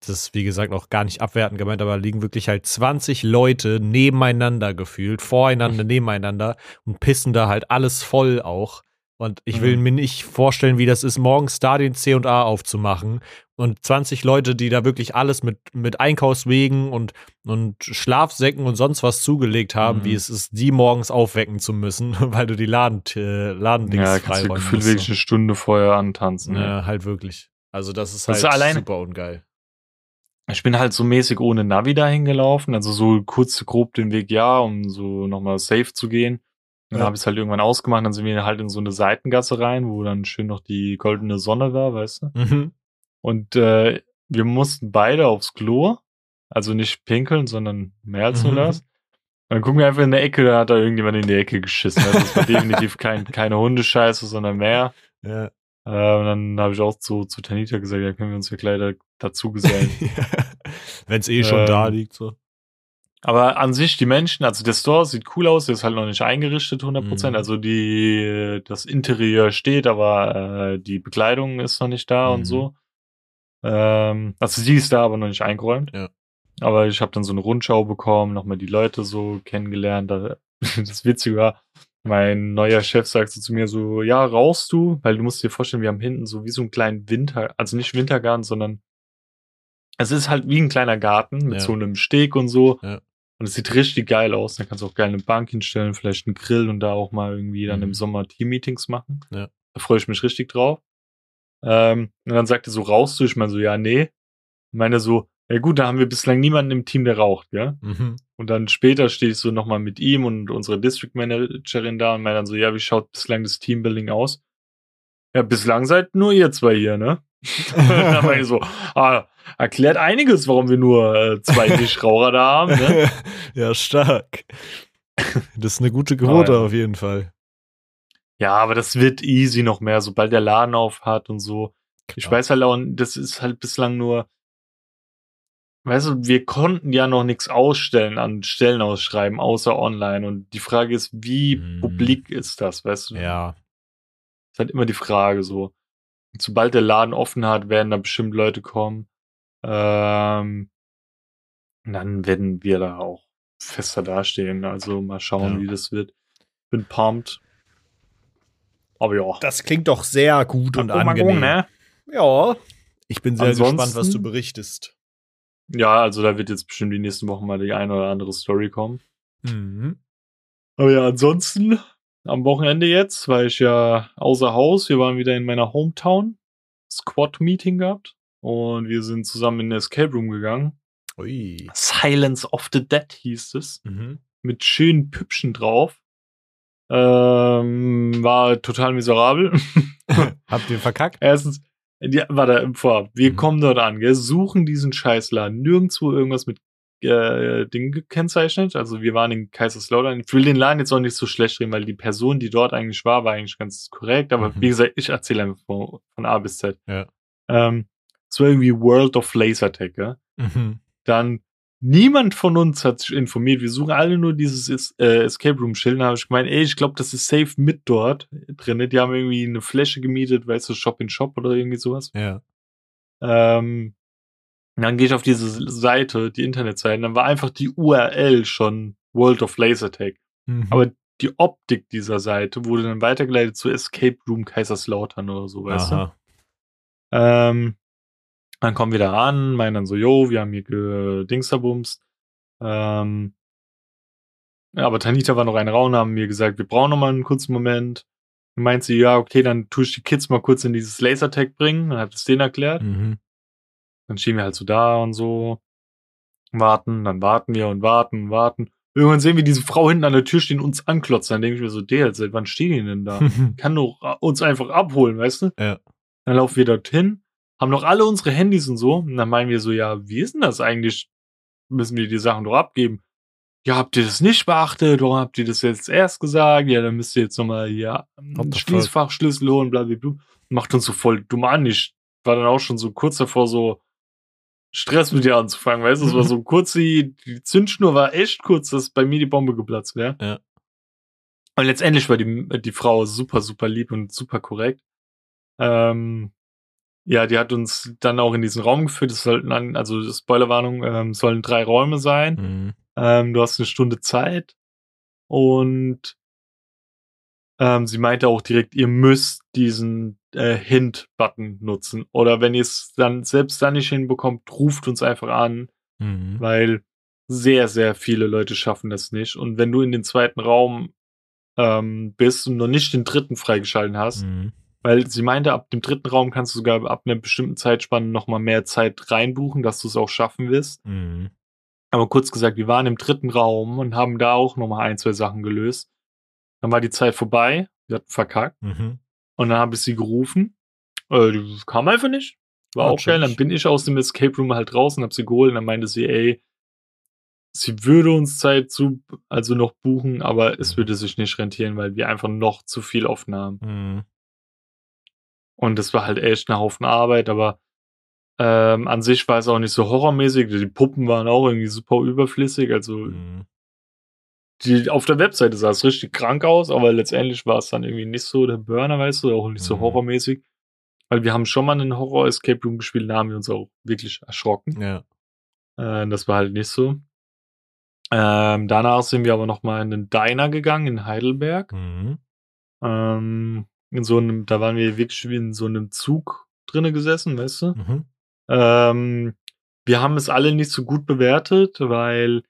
[SPEAKER 1] das ist wie gesagt auch gar nicht abwertend gemeint, aber liegen wirklich halt 20 Leute nebeneinander gefühlt, voreinander, nebeneinander und pissen da halt alles voll auch. Und ich will
[SPEAKER 2] Mhm.
[SPEAKER 1] mir nicht vorstellen, wie das ist, morgens da den C und A aufzumachen und 20 Leute, die da wirklich alles mit, mit Einkaufswegen und, und Schlafsäcken und sonst was zugelegt haben,
[SPEAKER 2] Mhm.
[SPEAKER 1] wie es ist, die morgens aufwecken zu müssen, weil du die Laden, äh, Ladendings
[SPEAKER 2] Ja, kannst du
[SPEAKER 1] freiräumen musst.
[SPEAKER 2] wirklich eine Stunde vorher antanzen.
[SPEAKER 1] Ja, halt wirklich. Also das ist
[SPEAKER 2] Das
[SPEAKER 1] halt
[SPEAKER 2] ist alleine-
[SPEAKER 1] super ungeil.
[SPEAKER 2] Ich bin halt so mäßig ohne Navi dahin gelaufen, also so kurz grob den Weg ja, um so nochmal safe zu gehen. Dann
[SPEAKER 1] Ja.
[SPEAKER 2] habe ich es halt irgendwann ausgemacht, dann sind wir halt in so eine Seitengasse rein, wo dann schön noch die goldene Sonne war, weißt du?
[SPEAKER 1] Mhm.
[SPEAKER 2] Und äh, wir mussten beide aufs Klo, also nicht pinkeln, sondern mehr als nur
[SPEAKER 1] Mhm.
[SPEAKER 2] das. Dann gucken wir einfach in der Ecke, da hat da irgendjemand in die Ecke geschissen. Also das war definitiv kein, keine Hundescheiße, sondern mehr.
[SPEAKER 1] Ja.
[SPEAKER 2] Äh, und dann habe ich auch zu, zu Tanita gesagt, ja, können wir uns ja gleich da, dazu gesellen.
[SPEAKER 1] Wenn es eh schon
[SPEAKER 2] Ähm,
[SPEAKER 1] da liegt, so.
[SPEAKER 2] Aber an sich, die Menschen, also der Store sieht cool aus, der ist halt noch nicht eingerichtet, 100%.
[SPEAKER 1] Mhm.
[SPEAKER 2] Also die, das Interieur steht, aber äh, die Bekleidung ist noch nicht da
[SPEAKER 1] Mhm.
[SPEAKER 2] und so. Ähm, also sie ist da, aber noch nicht eingeräumt.
[SPEAKER 1] Ja.
[SPEAKER 2] Aber ich habe dann so eine Rundschau bekommen, nochmal die Leute so kennengelernt. Da- Das Witzige war, mein neuer Chef sagte zu mir so, ja, rauchst du? Weil du musst dir vorstellen, wir haben hinten so wie so einen kleinen Winter, also nicht Wintergarten, sondern es ist halt wie ein kleiner Garten mit
[SPEAKER 1] Ja.
[SPEAKER 2] so einem Steg und so.
[SPEAKER 1] Ja.
[SPEAKER 2] Und es sieht richtig geil aus. Da kannst du auch geil eine Bank hinstellen, vielleicht einen Grill und da auch mal irgendwie dann
[SPEAKER 1] Mhm.
[SPEAKER 2] im Sommer Team-Meetings machen.
[SPEAKER 1] Ja.
[SPEAKER 2] Da freue ich mich richtig drauf. Ähm, und dann sagte so, rauchst du? Ich meine so, ja, nee. Ich meine so, ja gut, da haben wir bislang niemanden im Team, der raucht, ja.
[SPEAKER 1] Mhm.
[SPEAKER 2] Und dann später stehe ich so nochmal mit ihm und unserer District Managerin da und meine dann so, ja, wie schaut bislang das Teambuilding aus? Ja, bislang seid nur ihr zwei hier, ne? Dann meine ich so, ah, erklärt einiges, warum wir nur äh, zwei Nichtraucher da haben, ne?
[SPEAKER 1] ja, stark. Das ist eine gute Quote
[SPEAKER 2] ja.
[SPEAKER 1] auf jeden Fall.
[SPEAKER 2] Ja, aber das wird easy noch mehr, sobald der Laden auf hat und so. Ich
[SPEAKER 1] Klar.
[SPEAKER 2] weiß halt auch, das ist halt bislang nur, weißt du, wir konnten ja noch nichts ausstellen an Stellen ausschreiben, außer online. Und die Frage ist, wie
[SPEAKER 1] Mhm.
[SPEAKER 2] publik ist das, weißt du?
[SPEAKER 1] Ja.
[SPEAKER 2] ist halt immer die Frage so. Sobald der Laden offen hat, werden da bestimmt Leute kommen. Ähm, dann werden wir da auch fester dastehen. Also mal schauen,
[SPEAKER 1] Ja.
[SPEAKER 2] wie das wird. Bin pumped. Aber ja.
[SPEAKER 1] Das klingt doch sehr gut und
[SPEAKER 2] gucken,
[SPEAKER 1] angenehm.
[SPEAKER 2] ne?
[SPEAKER 1] Ja. Ich bin sehr
[SPEAKER 2] Ansonsten-
[SPEAKER 1] gespannt, was du berichtest.
[SPEAKER 2] Ja, also da wird jetzt bestimmt die nächsten Wochen mal die eine oder andere Story kommen.
[SPEAKER 1] Mhm.
[SPEAKER 2] Aber ja, ansonsten am Wochenende jetzt war ich ja außer Haus. Wir waren wieder in meiner Hometown. Squad-Meeting gehabt. Und wir sind zusammen in den Escape Room gegangen.
[SPEAKER 1] Ui.
[SPEAKER 2] Silence of the Dead hieß es.
[SPEAKER 1] Mhm.
[SPEAKER 2] Mit schönen Püppchen drauf. Ähm, war total miserabel.
[SPEAKER 1] Habt ihr verkackt?
[SPEAKER 2] Erstens, ja, warte. Wir
[SPEAKER 1] Mhm.
[SPEAKER 2] kommen dort an, gell, suchen diesen Scheißladen. Nirgendwo irgendwas mit äh, Ding gekennzeichnet. Also wir waren in Kaiserslautern. Ich will den Laden jetzt auch nicht so schlecht reden, weil die Person, die dort eigentlich war, war eigentlich ganz korrekt. Aber
[SPEAKER 1] Mhm.
[SPEAKER 2] wie gesagt, ich erzähle einfach von, von A bis Z.
[SPEAKER 1] Ja.
[SPEAKER 2] Ähm, es war irgendwie World of Lasertech, gell?
[SPEAKER 1] Mhm.
[SPEAKER 2] dann niemand von uns hat sich informiert. Wir suchen alle nur dieses Es- äh, Escape Room Schild. Da habe ich gemeint, ey, ich glaube, das ist safe mit dort drin. Die haben irgendwie eine Fläche gemietet, weißt du, Shop in Shop oder irgendwie sowas.
[SPEAKER 1] Ja.
[SPEAKER 2] Ähm, und dann gehe ich auf diese Seite, die Internetseite, dann war einfach die URL schon World of Lasertech.
[SPEAKER 1] Mhm.
[SPEAKER 2] Aber die Optik dieser Seite wurde dann weitergeleitet zu Escape Room Kaiserslautern oder so, weißt du?
[SPEAKER 1] Aha.
[SPEAKER 2] Ähm, dann kommen wir da an, meinen dann so, yo, wir haben hier Dingsterbums. Ähm, ja, aber Tanita war noch ein Raum, haben mir gesagt, wir brauchen noch mal einen kurzen Moment. Dann meint sie, ja, okay, dann tue ich die Kids mal kurz in dieses Lasertag bringen. Dann hat es denen erklärt.
[SPEAKER 1] Mhm.
[SPEAKER 2] Dann stehen wir halt so da und so. Warten, dann warten wir und warten und warten. Irgendwann sehen wir diese Frau hinten an der Tür stehen und uns anklotzen. Dann denke ich mir so, der, seit wann stehen die denn da? kann doch uns einfach abholen, weißt du?
[SPEAKER 1] Ja.
[SPEAKER 2] Dann laufen wir dorthin, haben noch alle unsere Handys und so. Und dann meinen wir so, ja, wie ist denn das eigentlich? Müssen wir die Sachen doch abgeben? Ja, habt ihr das nicht beachtet? Warum habt ihr das jetzt erst gesagt? Ja, dann müsst ihr jetzt nochmal, ja,
[SPEAKER 1] the
[SPEAKER 2] Schließfachschlüssel holen, bla, bla, bla. Macht uns so voll dumm an. Ich war dann auch schon so kurz davor, so Stress mit dir anzufangen, weißt du? Es war so kurz, die, die Zündschnur war echt kurz, dass bei mir die Bombe geplatzt wäre.
[SPEAKER 1] Ja.
[SPEAKER 2] Und letztendlich war die, die Frau super, super lieb und super korrekt. Ähm, ja, die hat uns dann auch in diesen Raum geführt. Es sollten dann, also Spoilerwarnung, ähm, sollen drei Räume sein.
[SPEAKER 1] Mhm.
[SPEAKER 2] Ähm, du hast eine Stunde Zeit und Ähm, sie meinte auch direkt, ihr müsst diesen äh, Hint-Button nutzen. Oder wenn ihr es dann selbst dann nicht hinbekommt, ruft uns einfach an,
[SPEAKER 1] Mhm.
[SPEAKER 2] weil sehr, sehr viele Leute schaffen das nicht. Und wenn du in den zweiten Raum ähm, bist und noch nicht den dritten freigeschalten hast,
[SPEAKER 1] Mhm.
[SPEAKER 2] weil sie meinte, ab dem dritten Raum kannst du sogar ab einer bestimmten Zeitspanne nochmal mehr Zeit reinbuchen, dass du es auch schaffen wirst.
[SPEAKER 1] Mhm.
[SPEAKER 2] Aber kurz gesagt, wir waren im dritten Raum und haben da auch nochmal ein, zwei Sachen gelöst. Dann war die Zeit vorbei, wir hatten verkackt.
[SPEAKER 1] Mhm.
[SPEAKER 2] Und dann habe ich sie gerufen. Äh, die kam einfach nicht. War auch geil. Dann bin ich aus dem Escape Room halt draußen, hab sie geholt und dann meinte sie, ey, sie würde uns Zeit zu, also noch buchen, aber es
[SPEAKER 1] Mhm.
[SPEAKER 2] würde sich nicht rentieren, weil wir einfach noch zu viel offen haben.
[SPEAKER 1] Mhm.
[SPEAKER 2] Und das war halt echt ein Haufen Arbeit, aber ähm, an sich war es auch nicht so horrormäßig. Die Puppen waren auch irgendwie super überflüssig. Also
[SPEAKER 1] Mhm.
[SPEAKER 2] Die, auf der Webseite sah es richtig krank aus, aber letztendlich war es dann irgendwie nicht so der Burner, weißt du, auch nicht so
[SPEAKER 1] Mhm.
[SPEAKER 2] horrormäßig. Weil wir haben schon mal einen Horror-Escape Room gespielt, da haben wir uns auch wirklich erschrocken.
[SPEAKER 1] Ja.
[SPEAKER 2] Äh, das war halt nicht so. Ähm, danach sind wir aber noch mal in den Diner gegangen in Heidelberg.
[SPEAKER 1] Mhm.
[SPEAKER 2] Ähm, in so einem, da waren wir wirklich wie in so einem Zug drinne gesessen, weißt du?
[SPEAKER 1] Mhm.
[SPEAKER 2] Ähm, wir haben es alle nicht so gut bewertet, weil,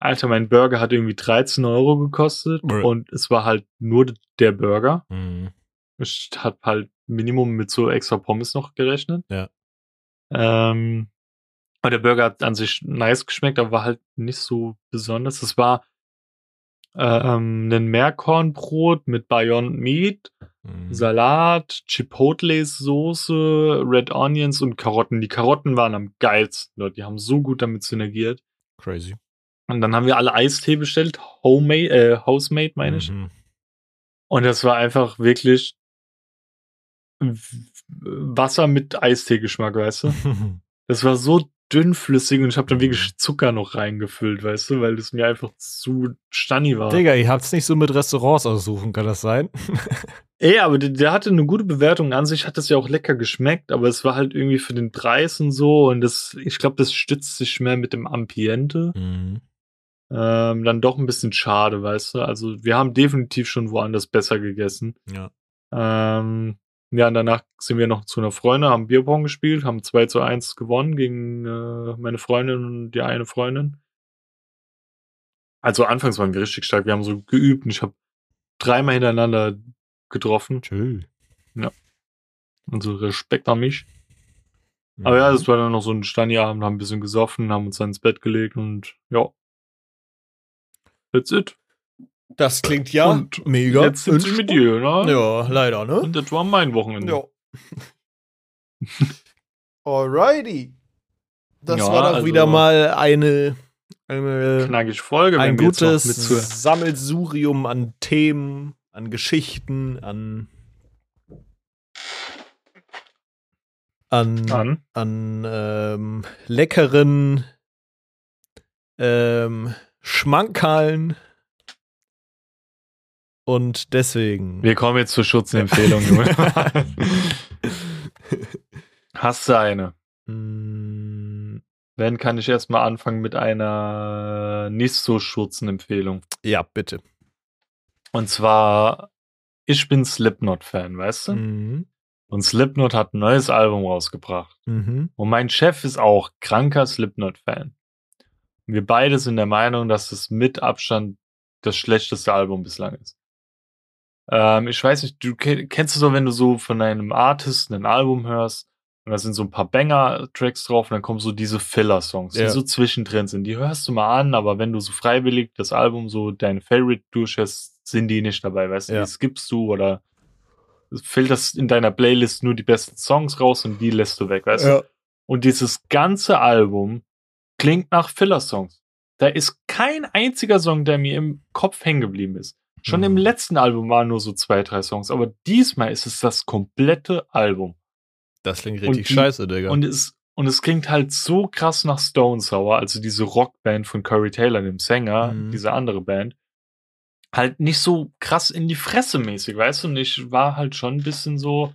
[SPEAKER 2] Alter, mein Burger hat irgendwie 13 Euro gekostet
[SPEAKER 1] Brr.
[SPEAKER 2] und es war halt nur der Burger.
[SPEAKER 1] Mhm.
[SPEAKER 2] Ich hab halt Minimum mit so extra Pommes noch gerechnet.
[SPEAKER 1] Ja.
[SPEAKER 2] Ähm, aber der Burger hat an sich nice geschmeckt, aber war halt nicht so besonders. Es war äh, ähm, ein Meerkornbrot mit Beyond Meat,
[SPEAKER 1] Mhm.
[SPEAKER 2] Salat, Chipotle-Soße, Red Onions und Karotten. Die Karotten waren am geilsten, Leute. Die haben so gut damit synergiert.
[SPEAKER 1] Crazy.
[SPEAKER 2] Und dann haben wir alle Eistee bestellt, Homemade, äh, Housemade meine ich.
[SPEAKER 1] Mhm.
[SPEAKER 2] Und das war einfach wirklich Wasser mit Eistee-Geschmack, weißt du? Das war so dünnflüssig und ich habe dann wirklich Zucker noch reingefüllt, weißt du, weil das mir einfach zu stanni war.
[SPEAKER 1] Digga, ihr habt's nicht so mit Restaurants aussuchen, kann das sein?
[SPEAKER 2] Ey, aber der, der hatte eine gute Bewertung. An sich hat das ja auch lecker geschmeckt, aber es war halt irgendwie für den Preis und so und das, ich glaube, das stützt sich mehr mit dem Ambiente.
[SPEAKER 1] Mhm.
[SPEAKER 2] Ähm, dann doch ein bisschen schade, weißt du. Also wir haben definitiv schon woanders besser gegessen.
[SPEAKER 1] Ja.
[SPEAKER 2] Ähm, ja, und danach sind wir noch zu einer Freundin, haben Bierpong gespielt, haben 2 zu 1 gewonnen gegen äh, meine Freundin und die eine Freundin. Also anfangs waren wir richtig stark, wir haben so geübt und ich habe dreimal hintereinander getroffen.
[SPEAKER 1] Chill.
[SPEAKER 2] Also Respekt an mich. Aber ja,
[SPEAKER 1] Mhm.
[SPEAKER 2] es war dann noch so ein Stani-Abend, haben ein bisschen gesoffen, haben uns dann ins Bett gelegt und ja. That's it.
[SPEAKER 1] das klingt ja
[SPEAKER 2] Und
[SPEAKER 1] mega.
[SPEAKER 2] Jetzt sind sie mit dir, ne?
[SPEAKER 1] Ja, leider, ne?
[SPEAKER 2] Und das war mein Wochenende.
[SPEAKER 1] Ja. Alrighty. Das
[SPEAKER 2] Ja,
[SPEAKER 1] war doch
[SPEAKER 2] also-
[SPEAKER 1] wieder mal eine, eine
[SPEAKER 2] Knackige Folge,
[SPEAKER 1] ein gutes. Sammelsurium an Themen, an Geschichten, an an,
[SPEAKER 2] an.
[SPEAKER 1] an ähm, leckeren ähm, Schmankerln. Und deswegen.
[SPEAKER 2] Wir kommen jetzt zur Schutzempfehlung, Junge. Hast du eine?
[SPEAKER 1] Mm,
[SPEAKER 2] Wenn, kann ich erstmal anfangen mit einer nicht so Schutzenempfehlung.
[SPEAKER 1] ja, bitte.
[SPEAKER 2] Und zwar, ich bin Slipknot-Fan, weißt du?
[SPEAKER 1] Mhm.
[SPEAKER 2] Und Slipknot hat ein neues Album rausgebracht.
[SPEAKER 1] Mhm.
[SPEAKER 2] Und mein Chef ist auch kranker Slipknot-Fan. Wir beide sind der Meinung, dass es mit Abstand das schlechteste Album bislang ist. Ähm, ich weiß nicht, du ke- kennst du so, wenn du so von einem Artist ein Album hörst und da sind so ein paar Banger-Tracks drauf und dann kommen so diese Filler-Songs, die
[SPEAKER 1] Ja.
[SPEAKER 2] so zwischendrin sind. Die hörst du mal an, aber wenn du so freiwillig das Album so deine Favorite durchhörst, sind die nicht dabei, weißt du,
[SPEAKER 1] Ja.
[SPEAKER 2] die skippst du oder filterst in deiner Playlist nur die besten Songs raus und die lässt du weg, weißt du?
[SPEAKER 1] Ja.
[SPEAKER 2] Und dieses ganze Album klingt nach Filler-Songs. Da ist kein einziger Song, der mir im Kopf hängen geblieben ist. Schon im
[SPEAKER 1] Mhm.
[SPEAKER 2] letzten Album waren nur so zwei, drei Songs, aber diesmal ist es das komplette Album.
[SPEAKER 1] Das klingt richtig
[SPEAKER 2] die-
[SPEAKER 1] scheiße, Digga.
[SPEAKER 2] Und es, und es klingt halt so krass nach Stone Sour, also diese Rockband von Corey Taylor, dem Sänger,
[SPEAKER 1] Mhm.
[SPEAKER 2] diese andere Band. Halt nicht so krass in die Fresse mäßig, weißt du? Und ich war halt schon ein bisschen so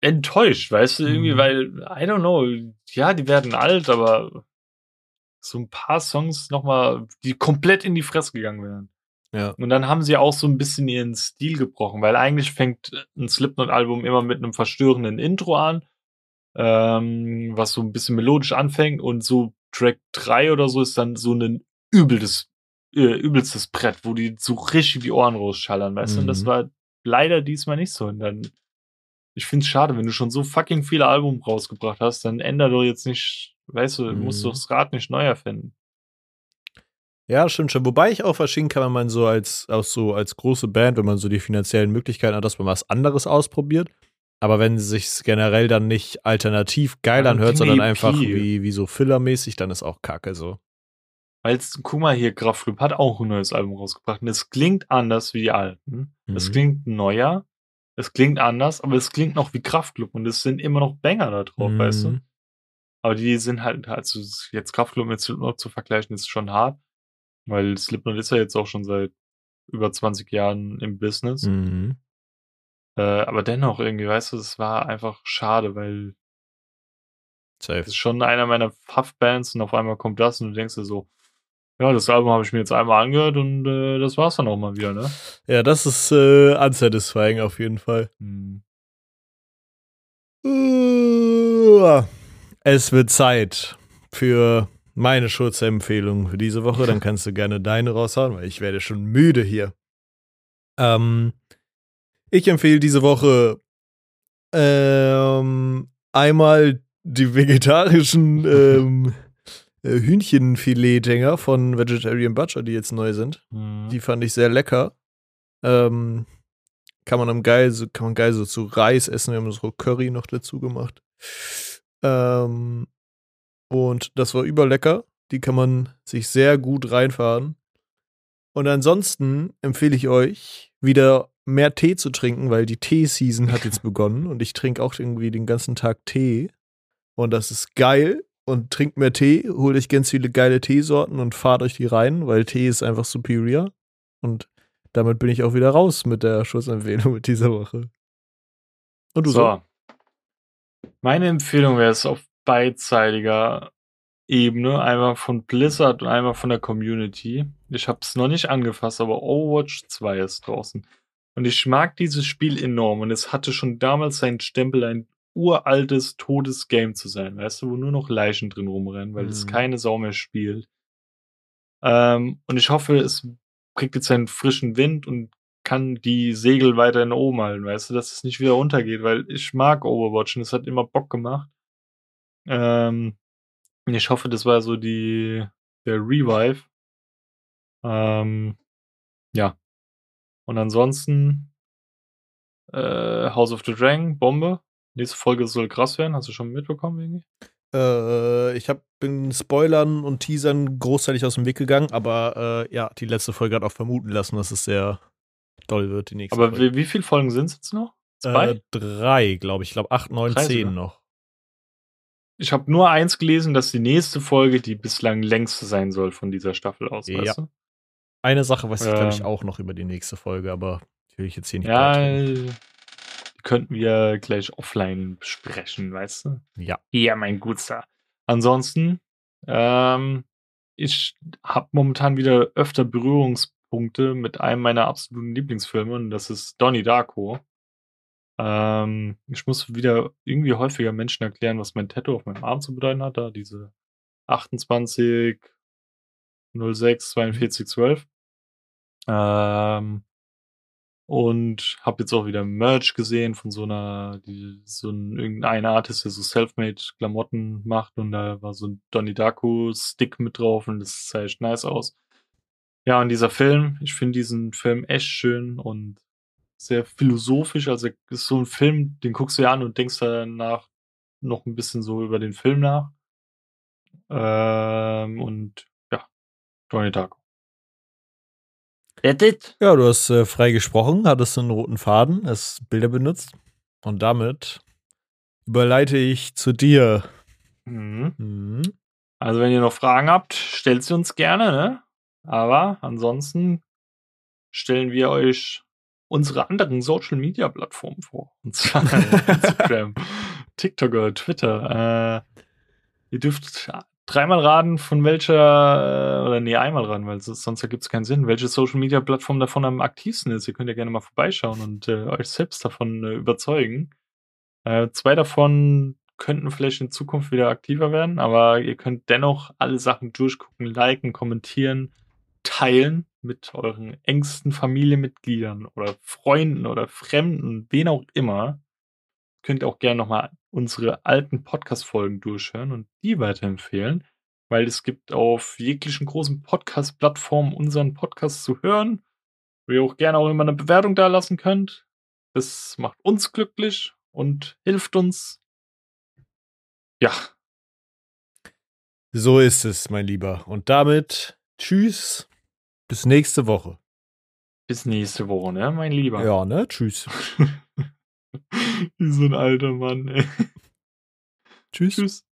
[SPEAKER 2] enttäuscht, weißt du, irgendwie,
[SPEAKER 1] Mhm.
[SPEAKER 2] weil, I don't know, ja, die werden alt, aber so ein paar Songs nochmal, die komplett in die Fresse gegangen wären.
[SPEAKER 1] Ja.
[SPEAKER 2] Und dann haben sie auch so ein bisschen ihren Stil gebrochen, weil eigentlich fängt ein Slipknot-Album immer mit einem verstörenden Intro an, ähm, was so ein bisschen melodisch anfängt und so Track 3 oder so ist dann so ein übeltes, äh, übelstes Brett, wo die so richtig die Ohren rausschallern, weißt du? Und das
[SPEAKER 1] Mhm.
[SPEAKER 2] war leider diesmal nicht so. Und dann, ich find's schade, wenn du schon so fucking viele Alben rausgebracht hast, dann änder doch jetzt nicht, weißt du, musst du
[SPEAKER 1] Mhm.
[SPEAKER 2] das Rad nicht neu erfinden.
[SPEAKER 1] Ja, stimmt schon. Wobei ich auch verstehen kann, wenn man so als, auch so als große Band, wenn man so die finanziellen Möglichkeiten hat, dass man was anderes ausprobiert. Aber wenn es sich generell dann nicht alternativ geil
[SPEAKER 2] Ja,
[SPEAKER 1] anhört, sondern
[SPEAKER 2] EP.
[SPEAKER 1] einfach wie, wie so fillermäßig, dann ist auch kacke so.
[SPEAKER 2] Weil, jetzt, guck mal hier, Kraftklub hat auch ein neues Album rausgebracht und es klingt anders wie die alten. Es
[SPEAKER 1] Mhm.
[SPEAKER 2] klingt neuer, es klingt anders, aber es klingt noch wie Kraftklub und es sind immer noch Banger da drauf, weißt du?
[SPEAKER 1] Mhm.
[SPEAKER 2] Aber die sind halt, also jetzt Kraftklub mit Slipknot zu vergleichen, ist schon hart, weil Slipknot ist ja jetzt auch schon seit über 20 Jahren im Business.
[SPEAKER 1] Mhm.
[SPEAKER 2] Äh, aber dennoch irgendwie, weißt du, es war einfach schade, weil
[SPEAKER 1] Safe.
[SPEAKER 2] das ist schon einer meiner Puff-Bands und auf einmal kommt das und du denkst dir so, ja, das Album habe ich mir jetzt einmal angehört und äh, das war's dann auch mal wieder, ne?
[SPEAKER 1] Ja, das ist äh, unsatisfying auf jeden Fall.
[SPEAKER 2] Hm.
[SPEAKER 1] Es wird Zeit für meine Schutzempfehlung für diese Woche. Dann kannst du gerne deine raushauen, weil ich werde schon müde hier. Ähm, ich empfehle diese Woche ähm, einmal die vegetarischen ähm, äh, Hühnchenfilet-Dinger von Vegetarian Butcher, die jetzt neu sind.
[SPEAKER 2] Hm.
[SPEAKER 1] Die fand ich sehr lecker. Ähm, kann man am geil, so, kann man geil so zu Reis essen. Wir haben so Curry noch dazu gemacht. Ähm, und das war überlecker. Die kann man sich sehr gut reinfahren. Und ansonsten empfehle ich euch, wieder mehr Tee zu trinken, weil die Tee-Season hat jetzt begonnen und ich trinke auch irgendwie den ganzen Tag Tee. Und das ist geil. Und trinkt mehr Tee, holt euch ganz viele geile Teesorten und fahrt euch die rein, weil Tee ist einfach superior. Und damit bin ich auch wieder raus mit der Schussempfehlung mit dieser Woche. Und du so?
[SPEAKER 2] So. Meine Empfehlung wäre es auf beidseitiger Ebene, einmal von Blizzard und einmal von der Community. Ich habe es noch nicht angefasst, aber Overwatch 2 ist draußen. Und ich mag dieses Spiel enorm und es hatte schon damals seinen Stempel, ein uraltes, totes Game zu sein, weißt du, wo nur noch Leichen drin rumrennen, weil es
[SPEAKER 1] Mhm.
[SPEAKER 2] keine Sau mehr spielt. Ähm, und ich hoffe, es kriegt jetzt einen frischen Wind und kann die Segel weiterhin oben halten, weißt du, dass es nicht wieder untergeht, weil ich mag Overwatch und es hat immer Bock gemacht. Ähm, ich hoffe, das war so die, der Revive. Ähm, ja. Und ansonsten, äh, House of the Dragon, Bombe. Nächste Folge soll krass werden. Hast du schon mitbekommen irgendwie?
[SPEAKER 1] Äh, ich hab, bin Spoilern und Teasern großteilig aus dem Weg gegangen, aber äh, ja, die letzte Folge hat auch vermuten lassen, dass es sehr doll wird, die nächste
[SPEAKER 2] Aber
[SPEAKER 1] Folge.
[SPEAKER 2] wie, wie viele Folgen sind es jetzt noch? Zwei?
[SPEAKER 1] Äh, drei, glaube ich. Ich glaube, acht, neun,
[SPEAKER 2] Drei
[SPEAKER 1] zehn
[SPEAKER 2] sogar.
[SPEAKER 1] noch.
[SPEAKER 2] Ich habe nur eins gelesen, dass die nächste Folge die bislang längste sein soll von dieser Staffel aus,
[SPEAKER 1] Ja.
[SPEAKER 2] weißt du?
[SPEAKER 1] Eine Sache weiß ich, glaube ich,
[SPEAKER 2] Ähm.
[SPEAKER 1] auch noch über die nächste Folge, aber will ich jetzt hier nicht
[SPEAKER 2] Ja, könnten wir gleich offline besprechen, weißt du?
[SPEAKER 1] Ja.
[SPEAKER 2] Ja, mein Gutster. Ansonsten, ähm, ich habe momentan wieder öfter Berührungspunkte mit einem meiner absoluten Lieblingsfilme und das ist Donnie Darko. Ähm, ich muss wieder irgendwie häufiger Menschen erklären, was mein Tattoo auf meinem Arm zu bedeuten hat. Da diese 28 06 42 12. Ähm, und habe jetzt auch wieder Merch gesehen von so einer, die so ein irgendein Artist, der so Selfmade Klamotten macht und da war so ein Donnie Darko Stick mit drauf und das sah echt nice aus. Ja, und dieser Film, ich finde diesen Film echt schön und sehr philosophisch. Also ist so ein Film, den guckst du dir an und denkst danach noch ein bisschen so über den Film nach. Ähm, und ja, Donnie Darko. That's it.
[SPEAKER 1] Ja, du hast äh, frei gesprochen, hattest einen roten Faden, hast Bilder benutzt. Und damit überleite ich zu dir.
[SPEAKER 2] Mhm.
[SPEAKER 1] Mhm.
[SPEAKER 2] Also, wenn ihr noch Fragen habt, stellt sie uns gerne, ne? Aber ansonsten stellen wir euch unsere anderen Social Media Plattformen vor. Und zwar Instagram, TikTok oder Twitter. Äh, ihr dürft dreimal raten, von welcher, äh, oder nee, einmal raten, weil sonst ergibt es keinen Sinn, welche Social Media Plattform davon am aktivsten ist. Ihr könnt ja gerne mal vorbeischauen und äh, euch selbst davon äh, überzeugen. Äh, zwei davon könnten vielleicht in Zukunft wieder aktiver werden, aber ihr könnt dennoch alle Sachen durchgucken, liken, kommentieren, teilen mit euren engsten Familienmitgliedern oder Freunden oder Fremden, wen auch immer. Könnt ihr auch gerne nochmal unsere alten Podcast-Folgen durchhören und die weiterempfehlen, weil es gibt auf jeglichen großen Podcast-Plattformen unseren Podcast zu hören, wo ihr auch gerne auch immer eine Bewertung da lassen könnt. Das macht uns glücklich und hilft uns. Ja.
[SPEAKER 1] So ist es, mein Lieber. Und damit tschüss. Bis nächste Woche.
[SPEAKER 2] Bis nächste Woche, ne, mein Lieber.
[SPEAKER 1] Ja, ne? Tschüss.
[SPEAKER 2] Wie so ein alter Mann, ey.
[SPEAKER 1] Tschüss. Tschüss.